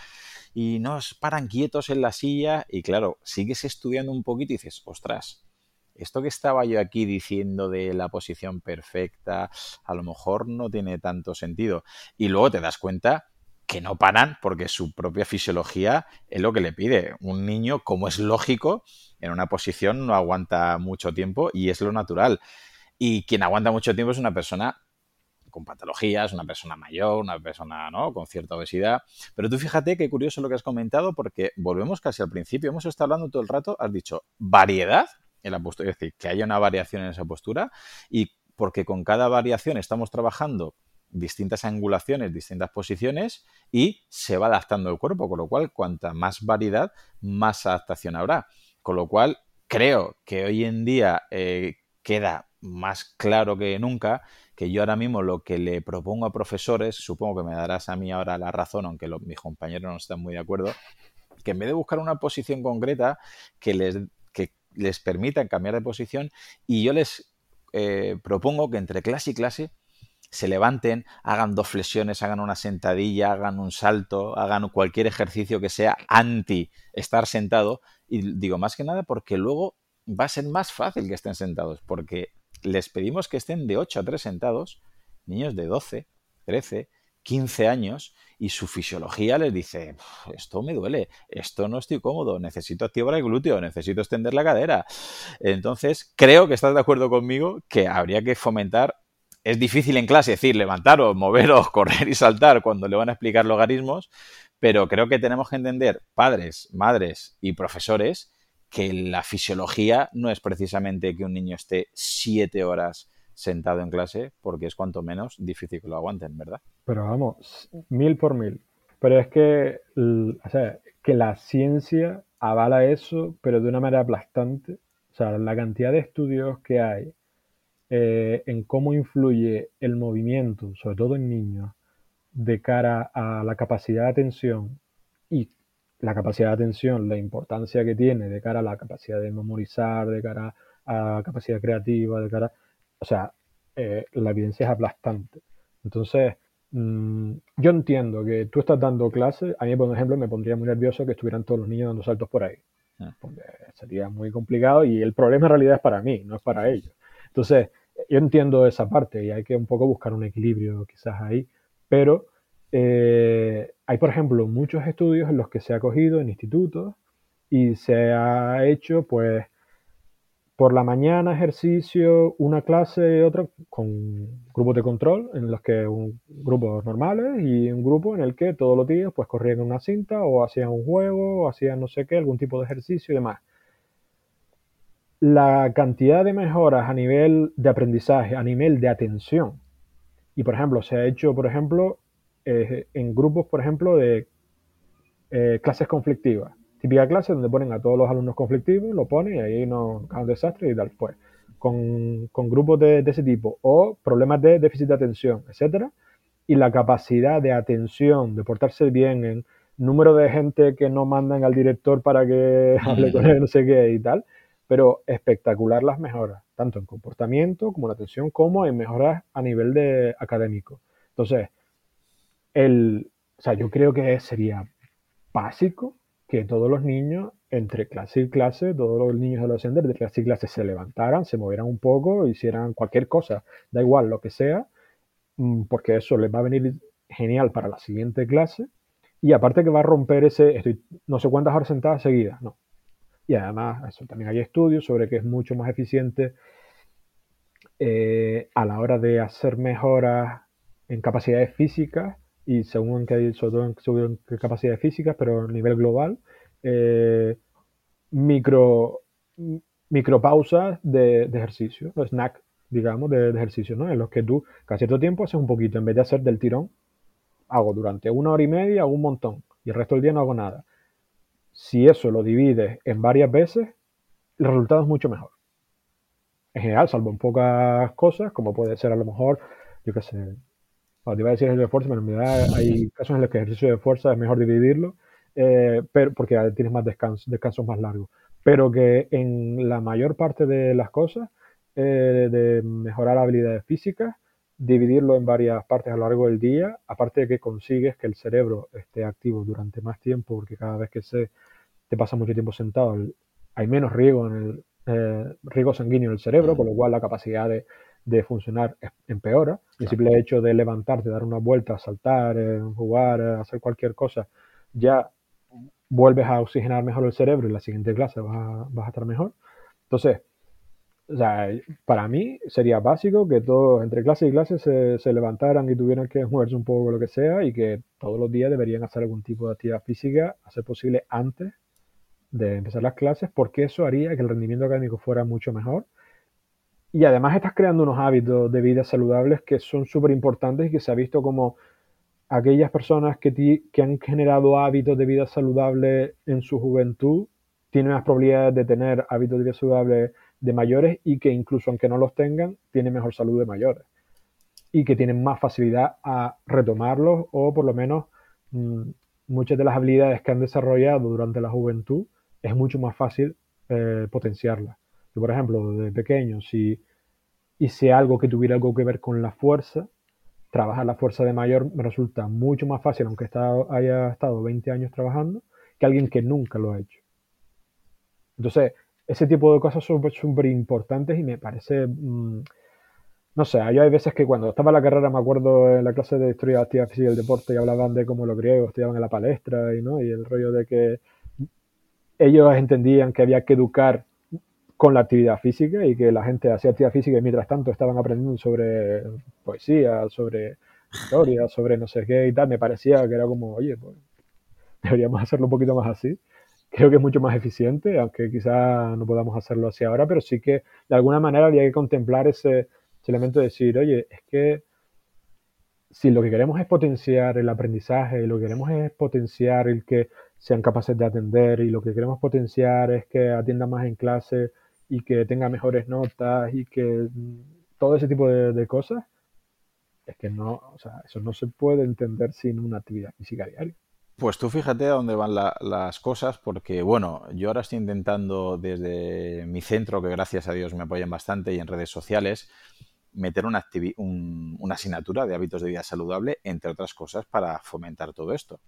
y no paran quietos en la silla. Y claro, sigues estudiando un poquito y dices, ostras, esto que estaba yo aquí diciendo de la posición perfecta, a lo mejor no tiene tanto sentido. Y luego te das cuenta que no paran porque su propia fisiología es lo que le pide. Un niño, como es lógico, en una posición no aguanta mucho tiempo y es lo natural. Y quien aguanta mucho tiempo es una persona con patologías, una persona mayor, una persona con cierta obesidad. Pero tú fíjate qué curioso lo que has comentado porque volvemos casi al principio. Hemos estado hablando todo el rato, has dicho variedad en la postura, es decir, que haya una variación en esa postura y porque con cada variación estamos trabajando distintas angulaciones, distintas posiciones y se va adaptando el cuerpo, con lo cual cuanta más variedad, más adaptación habrá. Con lo cual creo que hoy en día eh, queda más claro que nunca que yo ahora mismo lo que le propongo a profesores, supongo que me darás a mí ahora la razón, aunque mis compañeros no están muy de acuerdo, que en vez de buscar una posición concreta que les, les permita cambiar de posición y yo les eh, propongo que entre clase y clase se levanten, hagan dos flexiones, hagan una sentadilla, hagan un salto, hagan cualquier ejercicio que sea anti estar sentado. Y digo más que nada porque luego va a ser más fácil que estén sentados, porque les pedimos que estén de 8 a 3 sentados, niños de 12, 13, 15 años, y su fisiología les dice, esto me duele, esto no estoy cómodo, necesito activar el glúteo, necesito extender la cadera. Entonces, creo que estás de acuerdo conmigo que habría que fomentar es difícil en clase decir levantaros, moveros, *laughs* correr y saltar cuando le van a explicar logaritmos, pero creo que tenemos que entender, padres, madres y profesores, que la fisiología no es precisamente que un niño esté siete horas sentado en clase, porque es cuanto menos difícil que lo aguanten, ¿verdad? Pero vamos, mil por mil. Pero es que, o sea, que la ciencia avala eso, pero de una manera aplastante. O sea, la cantidad de estudios que hay eh, en cómo influye el movimiento, sobre todo en niños, de cara a la capacidad de atención y la capacidad de atención, la importancia que tiene de cara a la capacidad de memorizar, de cara a la capacidad creativa, de cara, o sea, eh, la evidencia es aplastante. Entonces, mm, yo entiendo que tú estás dando clases, a mí, por ejemplo, me pondría muy nervioso que estuvieran todos los niños dando saltos por ahí. Ah. sería muy complicado y el problema en realidad es para mí, no es para ellos. Entonces, yo entiendo esa parte y hay que un poco buscar un equilibrio quizás ahí, pero eh, hay, por ejemplo, muchos estudios en los que se ha cogido en institutos y se ha hecho, pues, por la mañana ejercicio, una clase y otra con grupos de control, en los que un grupos normales y un grupo en el que todos los días pues corrían una cinta o hacían un juego o hacían no sé qué, algún tipo de ejercicio y demás la cantidad de mejoras a nivel de aprendizaje, a nivel de atención, y por ejemplo, se ha hecho, por ejemplo, eh, en grupos, por ejemplo, de eh, clases conflictivas. Típica clase donde ponen a todos los alumnos conflictivos, lo ponen y ahí no cae un desastre y tal. Pues, con, grupos de, ese tipo, o problemas de déficit de atención, etcétera, y la capacidad de atención, de portarse bien en número de gente que no mandan al director para que *laughs* hable con él, no sé qué y tal, pero espectacular las mejoras, tanto en comportamiento como en atención, como en mejoras a nivel de académico. Entonces, el, o sea, yo creo que sería básico que todos los niños, entre clase y clase, todos los niños adolescentes de clase y clase se levantaran, se movieran un poco, hicieran cualquier cosa, da igual lo que sea, mm, porque eso les va a venir genial para la siguiente clase. Y aparte que va a romper ese, estoy no sé cuántas horas sentadas seguidas, no, y además, eso, también hay estudios sobre que es mucho más eficiente eh, a la hora de hacer mejoras en capacidades físicas y según que sobre todo capacidades físicas, pero a nivel global, eh, micro micropausas de, de ejercicio, snack, digamos, de, de, ejercicio, ¿no? En los que tú cada cierto tiempo haces un poquito, en vez de hacer del tirón, hago durante una hora y media, un montón, y el resto del día no hago nada si eso lo divides en varias veces, el resultado es mucho mejor. En general, salvo en pocas cosas, como puede ser a lo mejor, yo qué sé, te iba a decir ejercicio de fuerza, pero en realidad hay casos en los que el ejercicio de fuerza es mejor dividirlo, eh, pero, porque tienes más descanso, descansos más largos. Pero que en la mayor parte de las cosas, eh, de mejorar habilidades físicas, dividirlo en varias partes a lo largo del día, aparte de que consigues que el cerebro esté activo durante más tiempo, porque cada vez que se te pasa mucho tiempo sentado, hay menos riego en el eh, riego sanguíneo en el cerebro, con lo cual la capacidad de, de funcionar empeora. El simple hecho de levantarte, dar una vuelta, saltar, eh, jugar, eh, hacer cualquier cosa, ya vuelves a oxigenar mejor el cerebro y la siguiente clase vas a, vas a estar mejor. Entonces, o sea, para mí sería básico que todos, entre clase y clase, se, se, levantaran y tuvieran que moverse un poco lo que sea y que todos los días deberían hacer algún tipo de actividad física, a ser posible antes de empezar las clases, porque eso haría que el rendimiento académico fuera mucho mejor. Y además estás creando unos hábitos de vida saludables que son súper importantes y que se ha visto como aquellas personas que, que han generado hábitos de vida saludable en su juventud tienen más probabilidades de tener hábitos de vida saludable de mayores y que incluso aunque no los tengan, tienen mejor salud de mayores y que tienen más facilidad a retomarlos o por lo menos mm, muchas de las habilidades que han desarrollado durante la juventud es mucho más fácil eh, potenciarlas. Por ejemplo, desde pequeño, si hice algo que tuviera algo que ver con la fuerza, trabajar la fuerza de mayor me resulta mucho más fácil, aunque haya estado 20 años trabajando, que alguien que nunca lo ha hecho. Entonces, ese tipo de cosas son súper importantes y me parece, mm, no sé, yo hay veces que cuando estaba en la carrera, me acuerdo en la clase de historia actividad física y el deporte, y hablaban de cómo los griegos estudiaban en la palestra y, ¿no? y el rollo de que ellos entendían que había que educar con la actividad física y que la gente hacía actividad física y mientras tanto estaban aprendiendo sobre poesía, sobre historia, sobre no sé qué y tal, me parecía que era como, oye, pues deberíamos hacerlo un poquito más así creo que es mucho más eficiente, aunque quizá no podamos hacerlo así ahora, pero sí que de alguna manera habría que contemplar ese, elemento de decir, oye, es que si lo que queremos es potenciar el aprendizaje, lo que queremos es potenciar el que sean capaces de atender y lo que queremos potenciar es que atiendan más en clase y que tenga mejores notas y que mm, todo ese tipo de, cosas, es que no, o sea, eso no se puede entender sin una actividad física diaria. Pues tú fíjate a dónde van las cosas, porque bueno, yo ahora estoy intentando desde mi centro, que gracias a Dios me apoyan bastante, y en redes sociales, meter una, una asignatura de hábitos de vida saludable, entre otras cosas, para fomentar todo esto.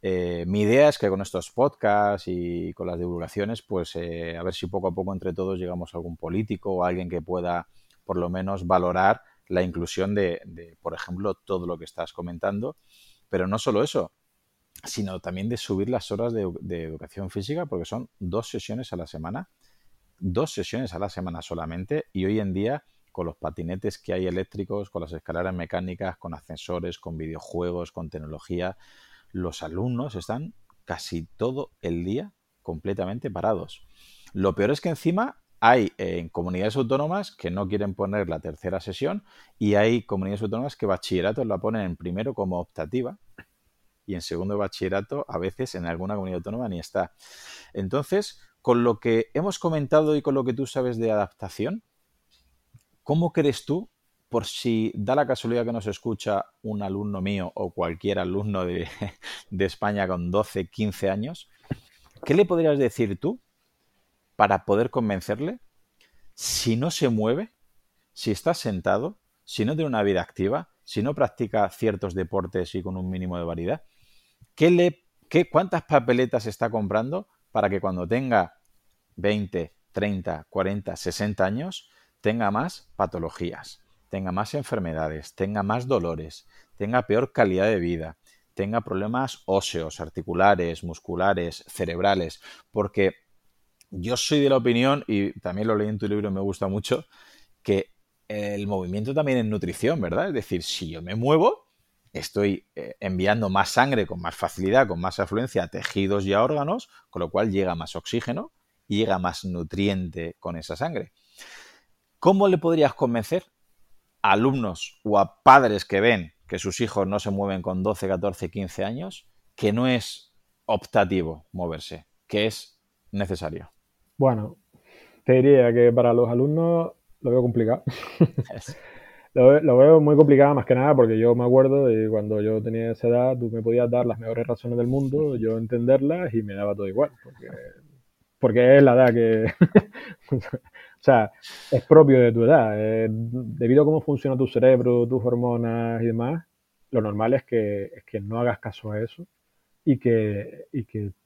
Eh, mi idea es que con estos podcasts y con las divulgaciones, pues eh, a ver si poco a poco entre todos llegamos a algún político o alguien que pueda por lo menos valorar la inclusión de, de, por ejemplo, todo lo que estás comentando. Pero no solo eso, sino también de subir las horas de, educación física, porque son dos sesiones a la semana, dos sesiones a la semana solamente, y hoy en día con los patinetes que hay eléctricos, con las escaleras mecánicas, con ascensores, con videojuegos, con tecnología, los alumnos están casi todo el día completamente parados. Lo peor es que encima hay en eh, comunidades autónomas que no quieren poner la tercera sesión y hay comunidades autónomas que bachillerato la ponen en primero como optativa y en segundo bachillerato a veces en alguna comunidad autónoma ni está. Entonces, con lo que hemos comentado y con lo que tú sabes de adaptación, ¿cómo crees tú, por si da la casualidad que nos escucha un alumno mío o cualquier alumno de, *laughs* España con 12, 15 años, ¿qué le podrías decir tú para poder convencerle si no se mueve, si está sentado, si no tiene una vida activa, si no practica ciertos deportes y con un mínimo de variedad, ¿qué le, qué, ¿cuántas papeletas está comprando para que cuando tenga 20, 30, 40, 60 años tenga más patologías, tenga más enfermedades, tenga más dolores, tenga peor calidad de vida, tenga problemas óseos, articulares, musculares, cerebrales? Porque yo soy de la opinión, y también lo leí en tu libro y me gusta mucho, que el movimiento también es nutrición, ¿verdad? Es decir, si yo me muevo, estoy eh, enviando más sangre con más facilidad, con más afluencia a tejidos y a órganos, con lo cual llega más oxígeno y llega más nutriente con esa sangre. ¿Cómo le podrías convencer alumnos o a padres que ven que sus hijos no se mueven con 12, 14, 15 años que no es optativo moverse, que es necesario? Bueno, te diría que para los alumnos lo veo complicado. *laughs* Lo, veo muy complicado más que nada porque yo me acuerdo de cuando yo tenía esa edad, tú me podías dar las mejores razones del mundo, yo entenderlas y me daba todo igual. Porque, porque es la edad que... *laughs* o sea, es propio de tu edad. debido a cómo funciona tu cerebro, tus hormonas y demás, lo normal es que, no hagas caso a eso y que, y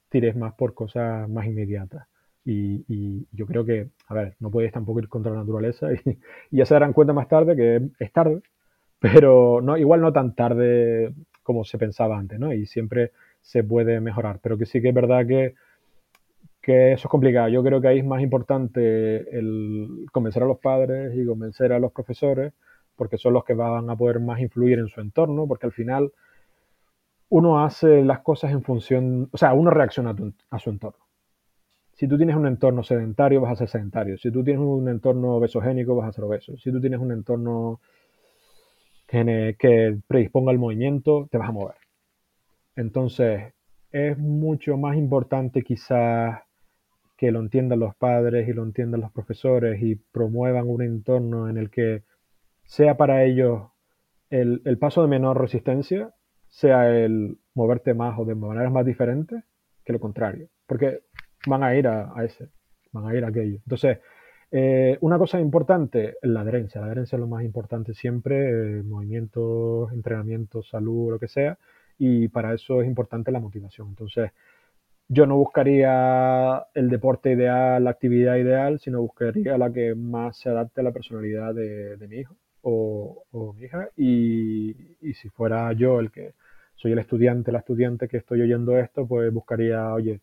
tires más por cosas más inmediatas. Y, yo creo que, a ver, no podéis tampoco ir contra la naturaleza y, *laughs* ya se darán cuenta más tarde que es tarde, pero no, igual no tan tarde como se pensaba antes, ¿no? Y siempre se puede mejorar, pero que sí que es verdad que, que eso es complicado. Yo creo que ahí es más importante el convencer a los padres y convencer a los profesores, porque son los que van a poder más influir en su entorno, porque al final uno hace las cosas en función, o sea, uno reacciona a, su entorno. Si tú tienes un entorno sedentario, vas a ser sedentario. Si tú tienes un entorno obesogénico, vas a ser obeso. Si tú tienes un entorno que, que predisponga al movimiento, te vas a mover. Entonces, es mucho más importante quizás que lo entiendan los padres y lo entiendan los profesores y promuevan un entorno en el que sea para ellos el, el paso de menor resistencia sea el moverte más o de maneras más diferentes que lo contrario, porque van a ir a, ese, van a ir a aquello. Entonces, eh, una cosa importante, la adherencia. La adherencia es lo más importante siempre, eh, movimientos, entrenamiento, salud, lo que sea, y para eso es importante la motivación. Entonces, yo no buscaría el deporte ideal, la actividad ideal, sino buscaría la que más se adapte a la personalidad de, mi hijo o, mi hija. y, si fuera yo el que soy el estudiante, la estudiante que estoy oyendo esto, pues buscaría, oye,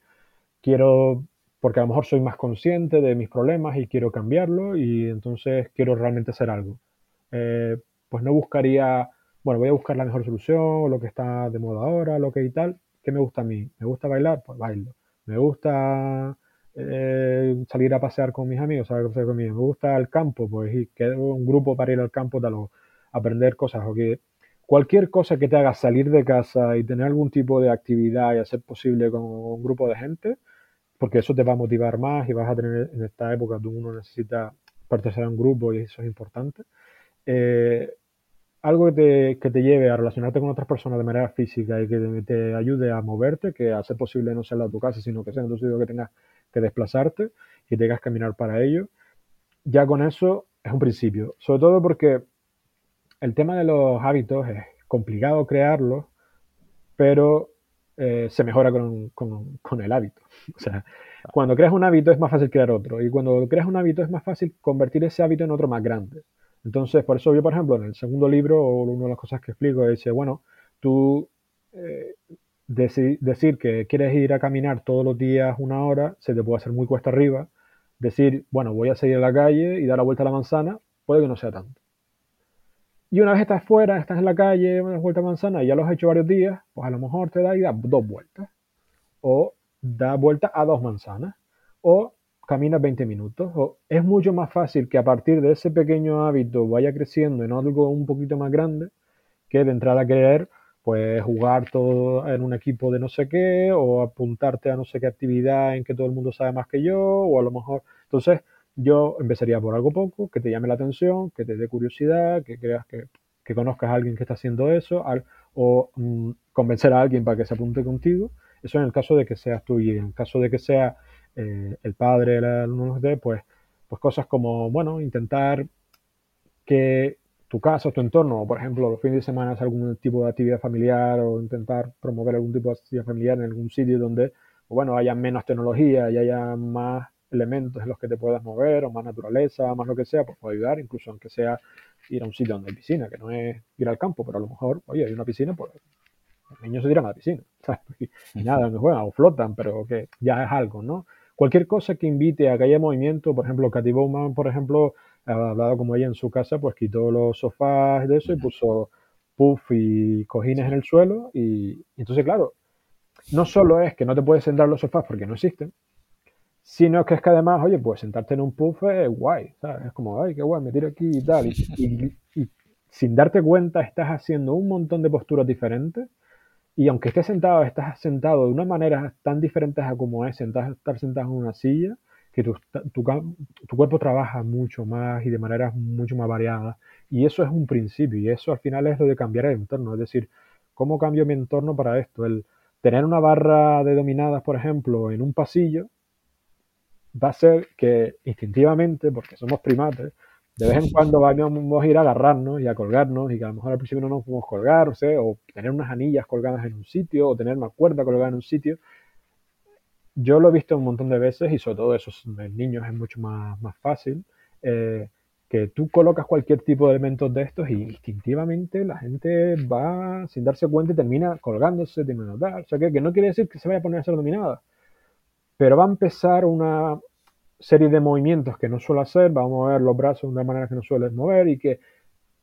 quiero, porque a lo mejor soy más consciente de mis problemas y quiero cambiarlo y entonces quiero realmente hacer algo. Eh, pues no buscaría, bueno, voy a buscar la mejor solución, lo que está de moda ahora, lo que y tal. ¿Qué me gusta a mí? ¿Me gusta bailar? Pues bailo. ¿Me gusta eh, salir a pasear con mis amigos? Salir a pasear conmigo. ¿Me gusta el campo? Pues quedo un grupo para ir al campo, tal, aprender cosas. O que cualquier cosa que te haga salir de casa y tener algún tipo de actividad y hacer posible con un grupo de gente, porque eso te va a motivar más y vas a tener en esta época donde uno necesita pertenecer a un grupo y eso es importante. Eh, algo que te, que te, lleve a relacionarte con otras personas de manera física y que te, ayude a moverte, que ser posible no sea a tu casa, sino que sea en tu sitio que tengas que desplazarte y tengas que caminar para ello, ya con eso es un principio. Sobre todo porque el tema de los hábitos es complicado crearlos, pero eh, se mejora con, el hábito. *laughs* O sea, cuando creas un hábito es más fácil crear otro. Y cuando creas un hábito es más fácil convertir ese hábito en otro más grande. Entonces, por eso yo, por ejemplo, en el segundo libro, una de las cosas que explico es, bueno, tú eh, decir que quieres ir a caminar todos los días una hora, se te puede hacer muy cuesta arriba. Decir, bueno, voy a salir a la calle y dar la vuelta a la manzana, puede que no sea tanto. Y una vez estás fuera, estás en la calle, una vuelta a manzana, y ya lo has hecho varios días, pues a lo mejor te da y da dos vueltas. O da vuelta a dos manzanas. O caminas 20 minutos. O es mucho más fácil que a partir de ese pequeño hábito vaya creciendo en algo un poquito más grande que de entrada querer pues jugar todo en un equipo de no sé qué o apuntarte a no sé qué actividad en que todo el mundo sabe más que yo o a lo mejor entonces yo empezaría por algo poco, que te llame la atención, que te dé curiosidad, que creas que, conozcas a alguien que está haciendo eso, o mm, convencer a alguien para que se apunte contigo. Eso en el caso de que seas tú y en el caso de que sea eh, el padre, el alumno de, pues, pues cosas como, bueno, intentar que tu casa tu entorno, por ejemplo, los fines de semana algún tipo de actividad familiar o intentar promover algún tipo de actividad familiar en algún sitio donde, bueno, haya menos tecnología y haya más elementos en los que te puedas mover, o más naturaleza, más lo que sea, pues puede ayudar, incluso aunque sea ir a un sitio donde hay piscina, que no es ir al campo, pero a lo mejor, oye, hay una piscina, pues los niños se tiran a la piscina, *laughs* Y, nada, no juegan o flotan, pero que ya es algo, ¿no? Cualquier cosa que invite a que haya movimiento, por ejemplo, Katy Bowman, por ejemplo, ha hablado como ella en su casa, pues quitó los sofás de eso y puso puff y cojines en el suelo y, entonces, claro, no solo es que no te puedes sentar los sofás porque no existen, Sino que es que además, oye, pues sentarte en un puff es guay, ¿sabes? Es como, ay, qué guay, me tiro aquí y tal. Y, sin darte cuenta estás haciendo un montón de posturas diferentes. Y aunque estés sentado, estás sentado de una manera tan diferente a como es sentar, estar sentado en una silla, que tu, tu, tu, cuerpo trabaja mucho más y de maneras mucho más variadas. Y eso es un principio, y eso al final es lo de cambiar el entorno. Es decir, ¿cómo cambio mi entorno para esto? El tener una barra de dominadas, por ejemplo, en un pasillo, va a ser que instintivamente, porque somos primates, de vez en cuando vamos a ir a agarrarnos y a colgarnos y que a lo mejor al principio no nos podemos colgar, o, tener unas anillas colgadas en un sitio o tener una cuerda colgada en un sitio, yo lo he visto un montón de veces y sobre todo esos niños es mucho más, más fácil. Eh, que tú colocas cualquier tipo de elementos de estos y instintivamente la gente va sin darse cuenta y termina colgándose, termina dar. O sea que, que, no quiere decir que se vaya a poner a ser dominada, pero va a empezar una serie de movimientos que no suele hacer, va a mover los brazos de una manera que no suele mover y que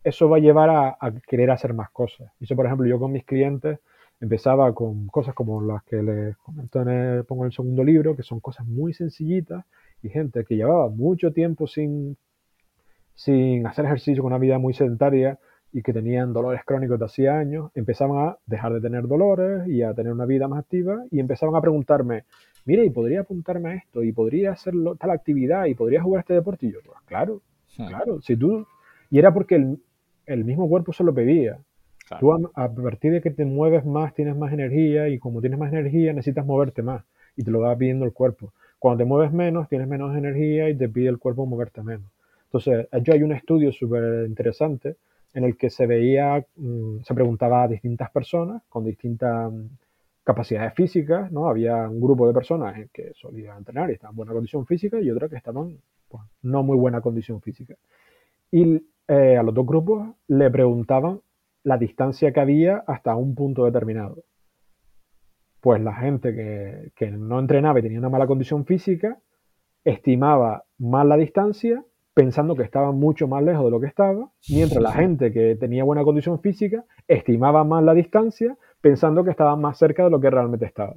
eso va a llevar a, querer hacer más cosas. Y eso, por ejemplo, yo con mis clientes empezaba con cosas como las que les comento en el, en el segundo libro, que son cosas muy sencillitas y gente que llevaba mucho tiempo sin sin hacer ejercicio, con una vida muy sedentaria y que tenían dolores crónicos de hacía años, empezaban a dejar de tener dolores y a tener una vida más activa y empezaban a preguntarme, mire, ¿y podría apuntarme a esto? ¿Y podría hacer tal actividad? ¿Y podría jugar este deporte? Y yo, pues claro, hmm. claro, si tú... Y era porque el, mismo cuerpo se lo pedía. Tú a, a, partir de que te mueves más, tienes más energía y como tienes más energía necesitas moverte más y te lo va pidiendo el cuerpo. Cuando te mueves menos, tienes menos energía y te pide el cuerpo moverte menos. Entonces, yo hay un estudio súper interesante en el que se veía, mm, se preguntaba a distintas personas con distintas mm, capacidades físicas, ¿no? Había un grupo de personas que solían entrenar y estaban en buena condición física y otras que estaban pues, no muy buena condición física. Y eh, a los dos grupos le preguntaban la distancia que había hasta un punto determinado. Pues la gente que, que no entrenaba y tenía una mala condición física estimaba más la distancia pensando que estaba mucho más lejos de lo que estaba, mientras la gente que tenía buena condición física estimaba más la distancia, pensando que estaba más cerca de lo que realmente estaba.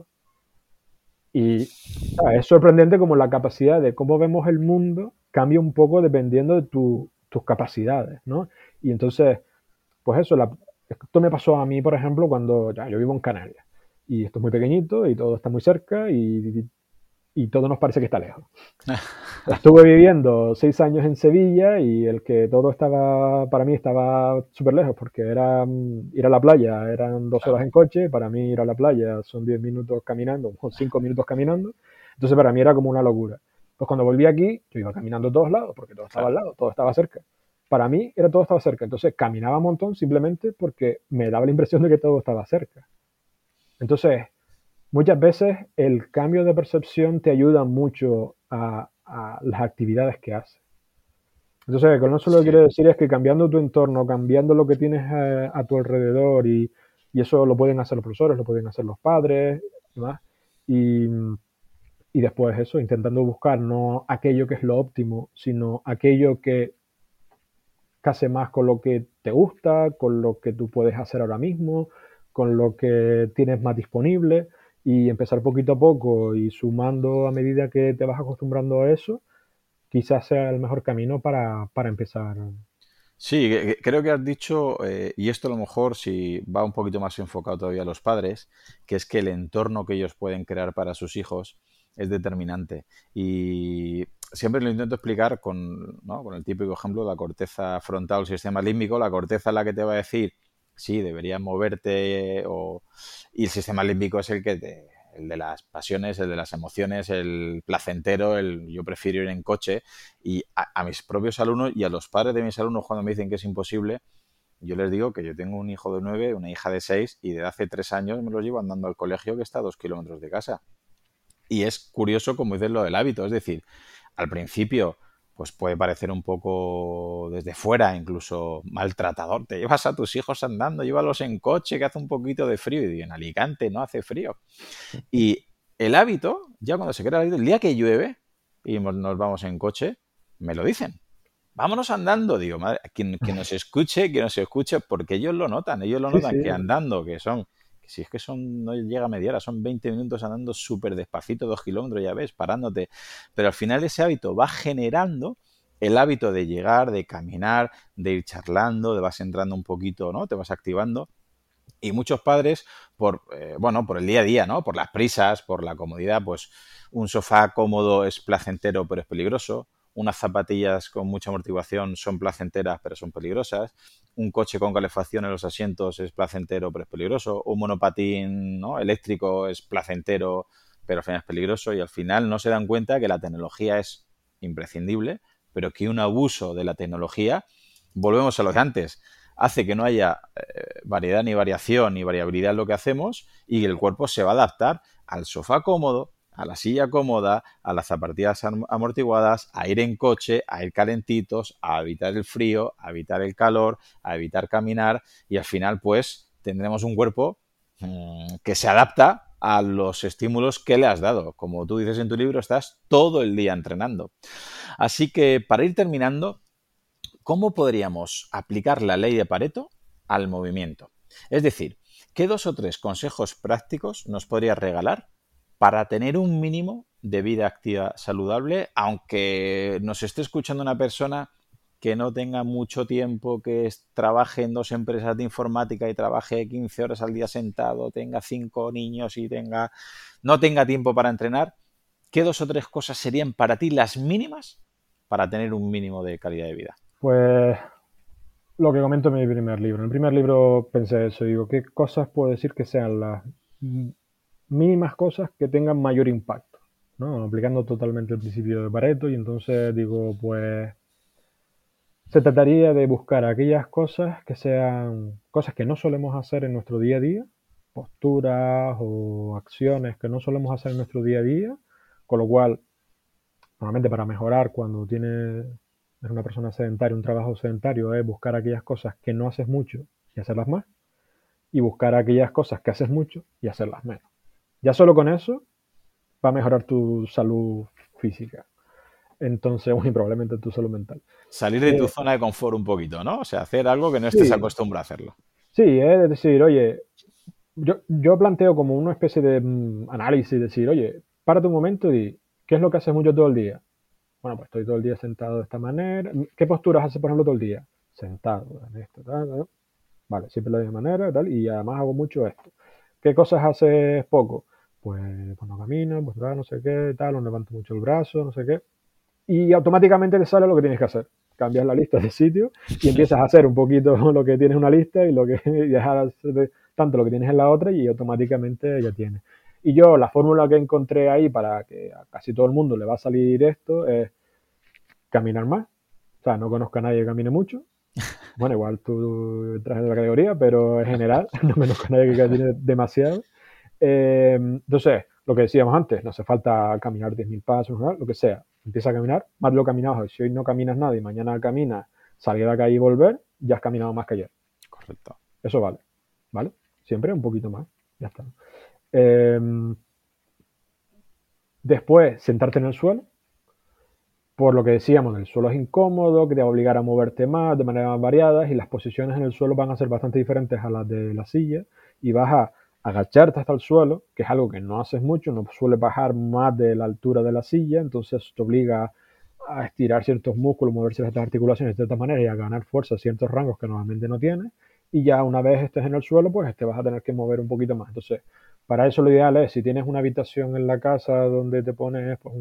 Y es sorprendente como la capacidad de cómo vemos el mundo cambia un poco dependiendo de tus capacidades, ¿no? Y entonces, pues eso, esto me pasó a mí, por ejemplo, cuando ya, yo vivo en Canarias y esto es muy pequeñito y todo está muy cerca y y todo nos parece que está lejos. *laughs* Estuve viviendo seis años en Sevilla y el que todo estaba, para mí estaba súper lejos porque era mm, ir a la playa, eran dos horas en coche, para mí ir a la playa son diez minutos caminando, o cinco minutos caminando, entonces para mí era como una locura. Pues cuando volví aquí, yo iba caminando a todos lados porque todo estaba al lado, todo estaba cerca. Para mí era todo estaba cerca, entonces caminaba un montón simplemente porque me daba la impresión de que todo estaba cerca. Entonces, Muchas veces el cambio de percepción te ayuda mucho a, las actividades que haces. Entonces, con eso lo que quiero decir es que cambiando tu entorno, cambiando lo que tienes eh, a, tu alrededor, y, eso lo pueden hacer los profesores, lo pueden hacer los padres, Y, y después eso, intentando buscar no aquello que es lo óptimo, sino aquello que case más con lo que te gusta, con lo que tú puedes hacer ahora mismo, con lo que tienes más disponible y empezar poquito a poco y sumando a medida que te vas acostumbrando a eso, quizás sea el mejor camino para, empezar. Sí, creo que has dicho, eh, y esto a lo mejor si va un poquito más enfocado todavía a los padres, que es que el entorno que ellos pueden crear para sus hijos es determinante. Y siempre lo intento explicar con, ¿no? con el típico ejemplo de la corteza frontal, el sistema límbico, la corteza es la que te va a decir sí, deberías moverte o... y el sistema límbico es el que el de las pasiones, el de las emociones, el placentero, el yo prefiero ir en coche y a, mis propios alumnos y a los padres de mis alumnos cuando me dicen que es imposible, yo les digo que yo tengo un hijo de nueve, una hija de seis y desde hace tres años me los llevo andando al colegio que está a dos kilómetros de casa. Y es curioso como dices lo del hábito, es decir, al principio pues puede parecer un poco desde fuera, incluso maltratador. Te llevas a tus hijos andando, llévalos en coche que hace un poquito de frío. Y en Alicante no hace frío. Y el hábito, ya cuando se crea el hábito, el día que llueve y nos vamos en coche, me lo dicen. Vámonos andando, digo, madre, quien, nos escuche, que nos escuche, porque ellos lo notan, ellos lo notan que andando, que son si es que son, no llega a media hora, son 20 minutos andando súper despacito, dos kilómetros, ya ves, parándote. Pero al final ese hábito va generando el hábito de llegar, de caminar, de ir charlando, de vas entrando un poquito, ¿no? Te vas activando. Y muchos padres, por, eh, bueno, por el día a día, ¿no? Por las prisas, por la comodidad, pues un sofá cómodo es placentero pero es peligroso unas zapatillas con mucha amortiguación son placenteras pero son peligrosas, un coche con calefacción en los asientos es placentero pero es peligroso, un monopatín ¿no? eléctrico es placentero pero al final es peligroso. Y al final no se dan cuenta que la tecnología es imprescindible, pero que un abuso de la tecnología, volvemos a lo de antes, hace que no haya eh, variedad ni variación ni variabilidad en lo que hacemos y el cuerpo se va a adaptar al sofá cómodo, a la silla cómoda, a las zapatillas amortiguadas, a ir en coche, a ir calentitos, a evitar el frío, a evitar el calor, a evitar caminar y al final pues tendremos un cuerpo mm, que se adapta a los estímulos que le has dado. Como tú dices en tu libro, estás todo el día entrenando. Así que para ir terminando, ¿cómo podríamos aplicar la ley de Pareto al movimiento? Es decir, ¿qué dos o tres consejos prácticos nos podrías regalar para tener un mínimo de vida activa saludable, aunque nos esté escuchando una persona que no tenga mucho tiempo, que trabaje en dos empresas de informática y trabaje 15 horas al día sentado, tenga cinco niños y tenga no tenga tiempo para entrenar, ¿qué dos o tres cosas serían para ti las mínimas para tener un mínimo de calidad de vida? Pues lo que comento en mi primer libro. En el primer libro pensé eso, digo, ¿qué cosas puedo decir que sean las mínimas cosas que tengan mayor impacto? ¿no? Aplicando totalmente el principio de Pareto y entonces digo, pues se trataría de buscar aquellas cosas que sean cosas que no solemos hacer en nuestro día a día, posturas o acciones que no solemos hacer en nuestro día a día, con lo cual, normalmente para mejorar cuando tienes es una persona sedentaria, un trabajo sedentario es buscar aquellas cosas que no haces mucho y hacerlas más, y buscar aquellas cosas que haces mucho y hacerlas menos. Ya solo con eso va a mejorar tu salud física entonces, *laughs* muy probablemente tu salud mental. Salir de tu eh, zona de confort un poquito, ¿no? O sea, hacer algo que no estés acostumbrado a hacerlo. Sí, es decir, oye, yo, yo planteo como una especie de mm, análisis, decir, oye, párate un momento y ¿qué es lo que haces mucho todo el día? Bueno, pues estoy todo el día sentado de esta manera. ¿Qué posturas haces, por ejemplo, todo el día? Sentado, en esto, tal, Vale, siempre de la misma manera, tal, y además hago mucho esto. ¿Qué cosas haces poco? Pues, pues no camino, pues no sé qué, tal, no levanto mucho el brazo, no sé qué y automáticamente te sale lo que tienes que hacer. Cambias la lista de sitio y empiezas a hacer un poquito *laughs* lo que tienes en una lista y lo que *laughs* dejar tanto lo que tienes en la otra y automáticamente ya tienes. Y yo la fórmula que encontré ahí para que a casi todo el mundo le va a salir esto es caminar más. O sea, no conozco a nadie que camine mucho. Bueno, igual tú traes de la categoría, pero en general *laughs* no conozco a nadie que camine demasiado. Eh, entonces, lo que decíamos antes, no hace falta caminar 10.000 pasos, lo que sea. Empieza a caminar, más lo caminado. Si hoy no caminas nada y mañana caminas, salir de acá y volver, ya has caminado más que ayer. Correcto. Eso vale. ¿Vale? Siempre un poquito más. Ya está. Em, después, sentarte en el suelo. Por lo que decíamos, el suelo es incómodo, que te va a obligar a moverte más, de manera más variadas, y las posiciones en el suelo van a ser bastante diferentes a las de la silla, y vas a agacharte hasta el suelo, que es algo que no haces mucho, no suele bajar más de la altura de la silla, entonces te obliga a estirar ciertos músculos, mover ciertas articulaciones de cierta manera y a ganar fuerza en ciertos rangos que normalmente no tienes. Y ya una vez estés en el suelo, pues te vas a tener que mover un poquito más. Entonces, para eso lo ideal es, si tienes una habitación en la casa donde te pones pues,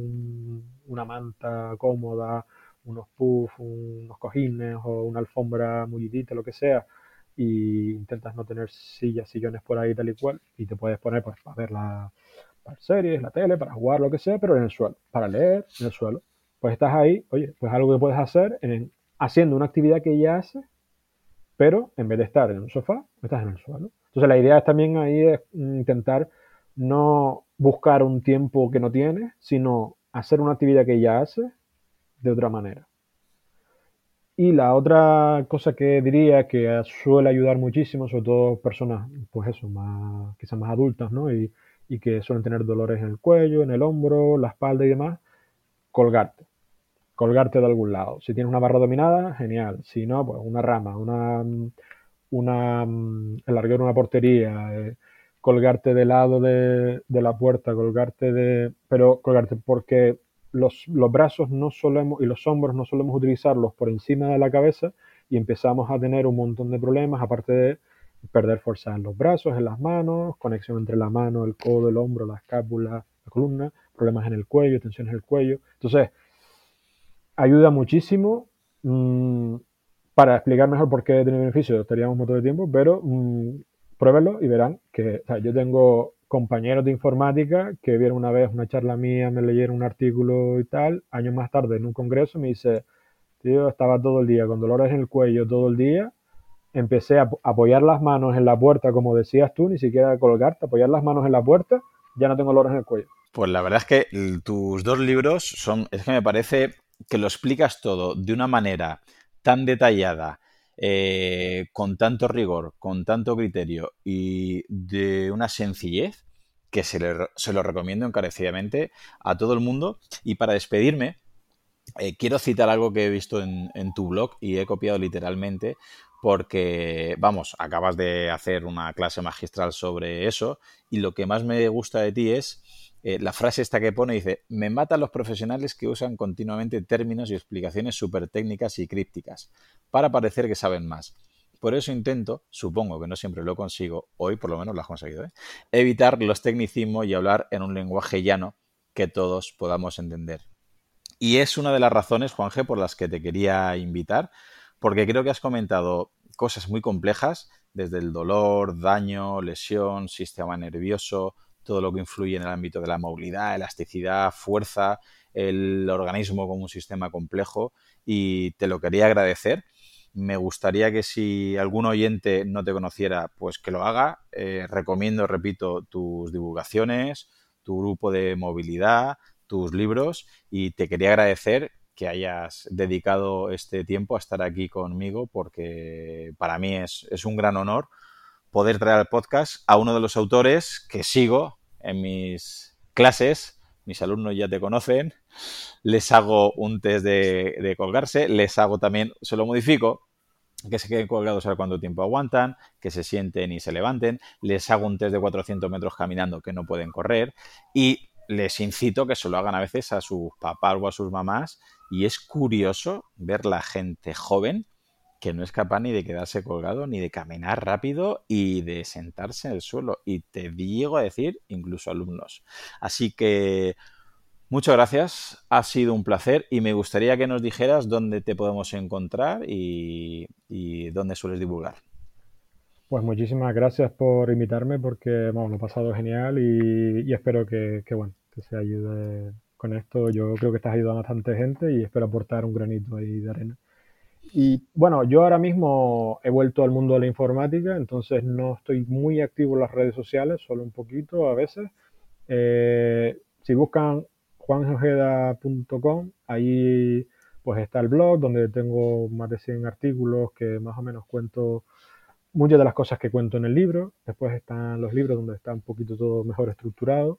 una manta cómoda, unos puffs, unos cojines o una alfombra mullidita, lo que sea, y intentas no tener sillas, sillones por ahí tal y cual y te puedes poner pues para ver la para series, la tele, para jugar, lo que sea, pero en el suelo, para leer en el suelo. Pues estás ahí, oye, pues algo que puedes hacer en, haciendo una actividad que ya haces, pero en vez de estar en un sofá, estás en el suelo. Entonces la idea es también ahí es intentar no buscar un tiempo que no tienes, sino hacer una actividad que ya haces de otra manera. Y la otra cosa que diría que suele ayudar muchísimo, sobre todo personas, pues eso, más, quizás más adultas, ¿no? Y, que suelen tener dolores en el cuello, en el hombro, la espalda y demás, colgarte. Colgarte de algún lado. Si tienes una barra dominada, genial. Si no, pues una rama, una, una, el larguero, una portería, eh, colgarte del lado de, de la puerta, colgarte de, pero colgarte porque los, brazos no solemos y los hombros no solemos utilizarlos por encima de la cabeza y empezamos a tener un montón de problemas, aparte de perder fuerza en los brazos, en las manos, conexión entre la mano, el codo, el hombro, la escápula, la columna, problemas en el cuello, tensiones en el cuello. Entonces, ayuda muchísimo. Mm, para explicar mejor por qué tiene beneficio, estaríamos montón de tiempo, pero mmm, pruébenlo y verán que yo tengo compañeros de informática que vieron una vez una charla mía, me leyeron un artículo y tal, años más tarde en un congreso me dice, tío, estaba todo el día con dolores en el cuello todo el día, empecé a apoyar las manos en la puerta, como decías tú, ni siquiera colgarte, apoyar las manos en la puerta, ya no tengo loros en el cuello. Pues la verdad es que tus dos libros son, es que me parece que lo explicas todo de una manera tan detallada, eh, con tanto rigor, con tanto criterio y de una sencillez que se, lo recomiendo encarecidamente a todo el mundo. Y para despedirme, eh, quiero citar algo que he visto en, tu blog y he copiado literalmente porque, vamos, acabas de hacer una clase magistral sobre eso y lo que más me gusta de ti es eh, la frase esta que pone, dice, me matan los profesionales que usan continuamente términos y explicaciones súper técnicas y crípticas para parecer que saben más. Por eso intento, supongo que no siempre lo consigo, hoy por lo menos lo has conseguido, ¿eh? evitar los tecnicismos y hablar en un lenguaje llano que todos podamos entender. Y es una de las razones, Juanje, por las que te quería invitar, porque creo que has comentado cosas muy complejas, desde el dolor, daño, lesión, sistema nervioso, todo lo que influye en el ámbito de la movilidad, elasticidad, fuerza, el organismo como un sistema complejo, y te lo quería agradecer me gustaría que si algún oyente no te conociera, pues que lo haga. Eh, recomiendo, repito, tus divulgaciones, tu grupo de movilidad, tus libros y te quería agradecer que hayas dedicado este tiempo a estar aquí conmigo porque para mí es, es un gran honor poder traer al podcast a uno de los autores que sigo en mis clases mis alumnos ya te conocen, les hago un test de, colgarse, les hago también, se lo modifico, que se queden colgados a cuánto tiempo aguantan, que se sienten y se levanten, les hago un test de 400 metros caminando que no pueden correr y les incito que se lo hagan a veces a sus papás o a sus mamás y es curioso ver la gente joven que no es capaz ni de quedarse colgado, ni de caminar rápido y de sentarse en el suelo. Y te digo a decir, incluso alumnos. Así que muchas gracias, ha sido un placer y me gustaría que nos dijeras dónde te podemos encontrar y, dónde sueles divulgar. Pues muchísimas gracias por invitarme porque bueno, lo pasado genial y, espero que, bueno, que se ayude con esto. Yo creo que estás ayudando a bastante gente y espero aportar un granito ahí de arena. Y bueno, yo ahora mismo he vuelto al mundo de la informática, entonces no estoy muy activo en las redes sociales, solo un poquito a veces. Eh, si buscan juanjojeda.com, ahí pues está el blog donde tengo más de 100 artículos que más o menos cuento muchas de las cosas que cuento en el libro. Después están los libros donde está un poquito todo mejor estructurado.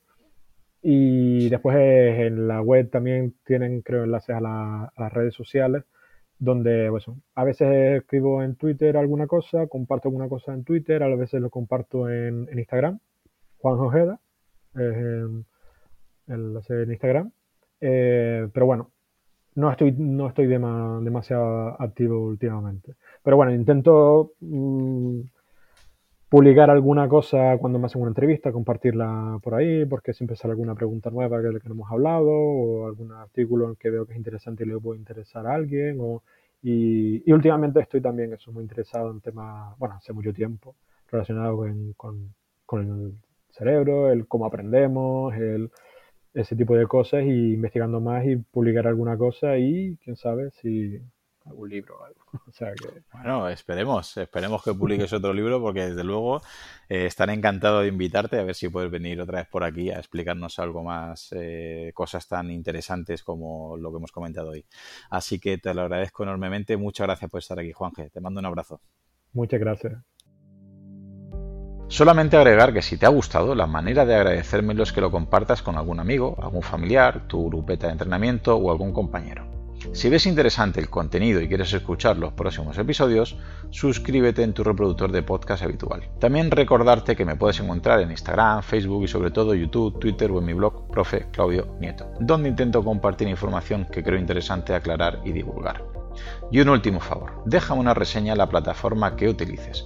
Y después en la web también tienen, creo, enlaces a las redes sociales donde pues, a veces escribo en Twitter alguna cosa, comparto alguna cosa en Twitter, a veces lo comparto en, Instagram, Juan Ojeda, en, en Instagram. Eh, pero bueno, no estoy, no estoy demasiado activo últimamente. Pero bueno, intento mm, publicar alguna cosa cuando me hacen una entrevista, compartirla por ahí, porque siempre sale alguna pregunta nueva que, que no hemos hablado, o algún artículo que veo que es interesante y le puede interesar a alguien, o, y, últimamente estoy también eso, muy interesado en temas, bueno, hace mucho tiempo, relacionado con, con, el cerebro, el cómo aprendemos, el, ese tipo de cosas, y investigando más y publicar alguna cosa y quién sabe si algún libro o algo. *laughs* Bueno, esperemos, esperemos que publiques otro libro porque desde luego eh, estaré encantado de invitarte a ver si puedes venir otra vez por aquí a explicarnos algo más, eh, cosas tan interesantes como lo que hemos comentado hoy. Así que te lo agradezco enormemente. Muchas gracias por estar aquí, Juanje. Te mando un abrazo. Muchas gracias. Solamente agregar que si te ha gustado, la manera de agradecerme es que lo compartas con algún amigo, algún familiar, tu grupeta de entrenamiento o algún compañero. Si ves interesante el contenido y quieres escuchar los próximos episodios, suscríbete en tu reproductor de podcast habitual. También recordarte que me puedes encontrar en Instagram, Facebook y sobre todo YouTube, Twitter o en mi blog Profe Claudio Nieto, donde intento compartir información que creo interesante aclarar y divulgar. Y un último favor, déjame una reseña en la plataforma que utilices.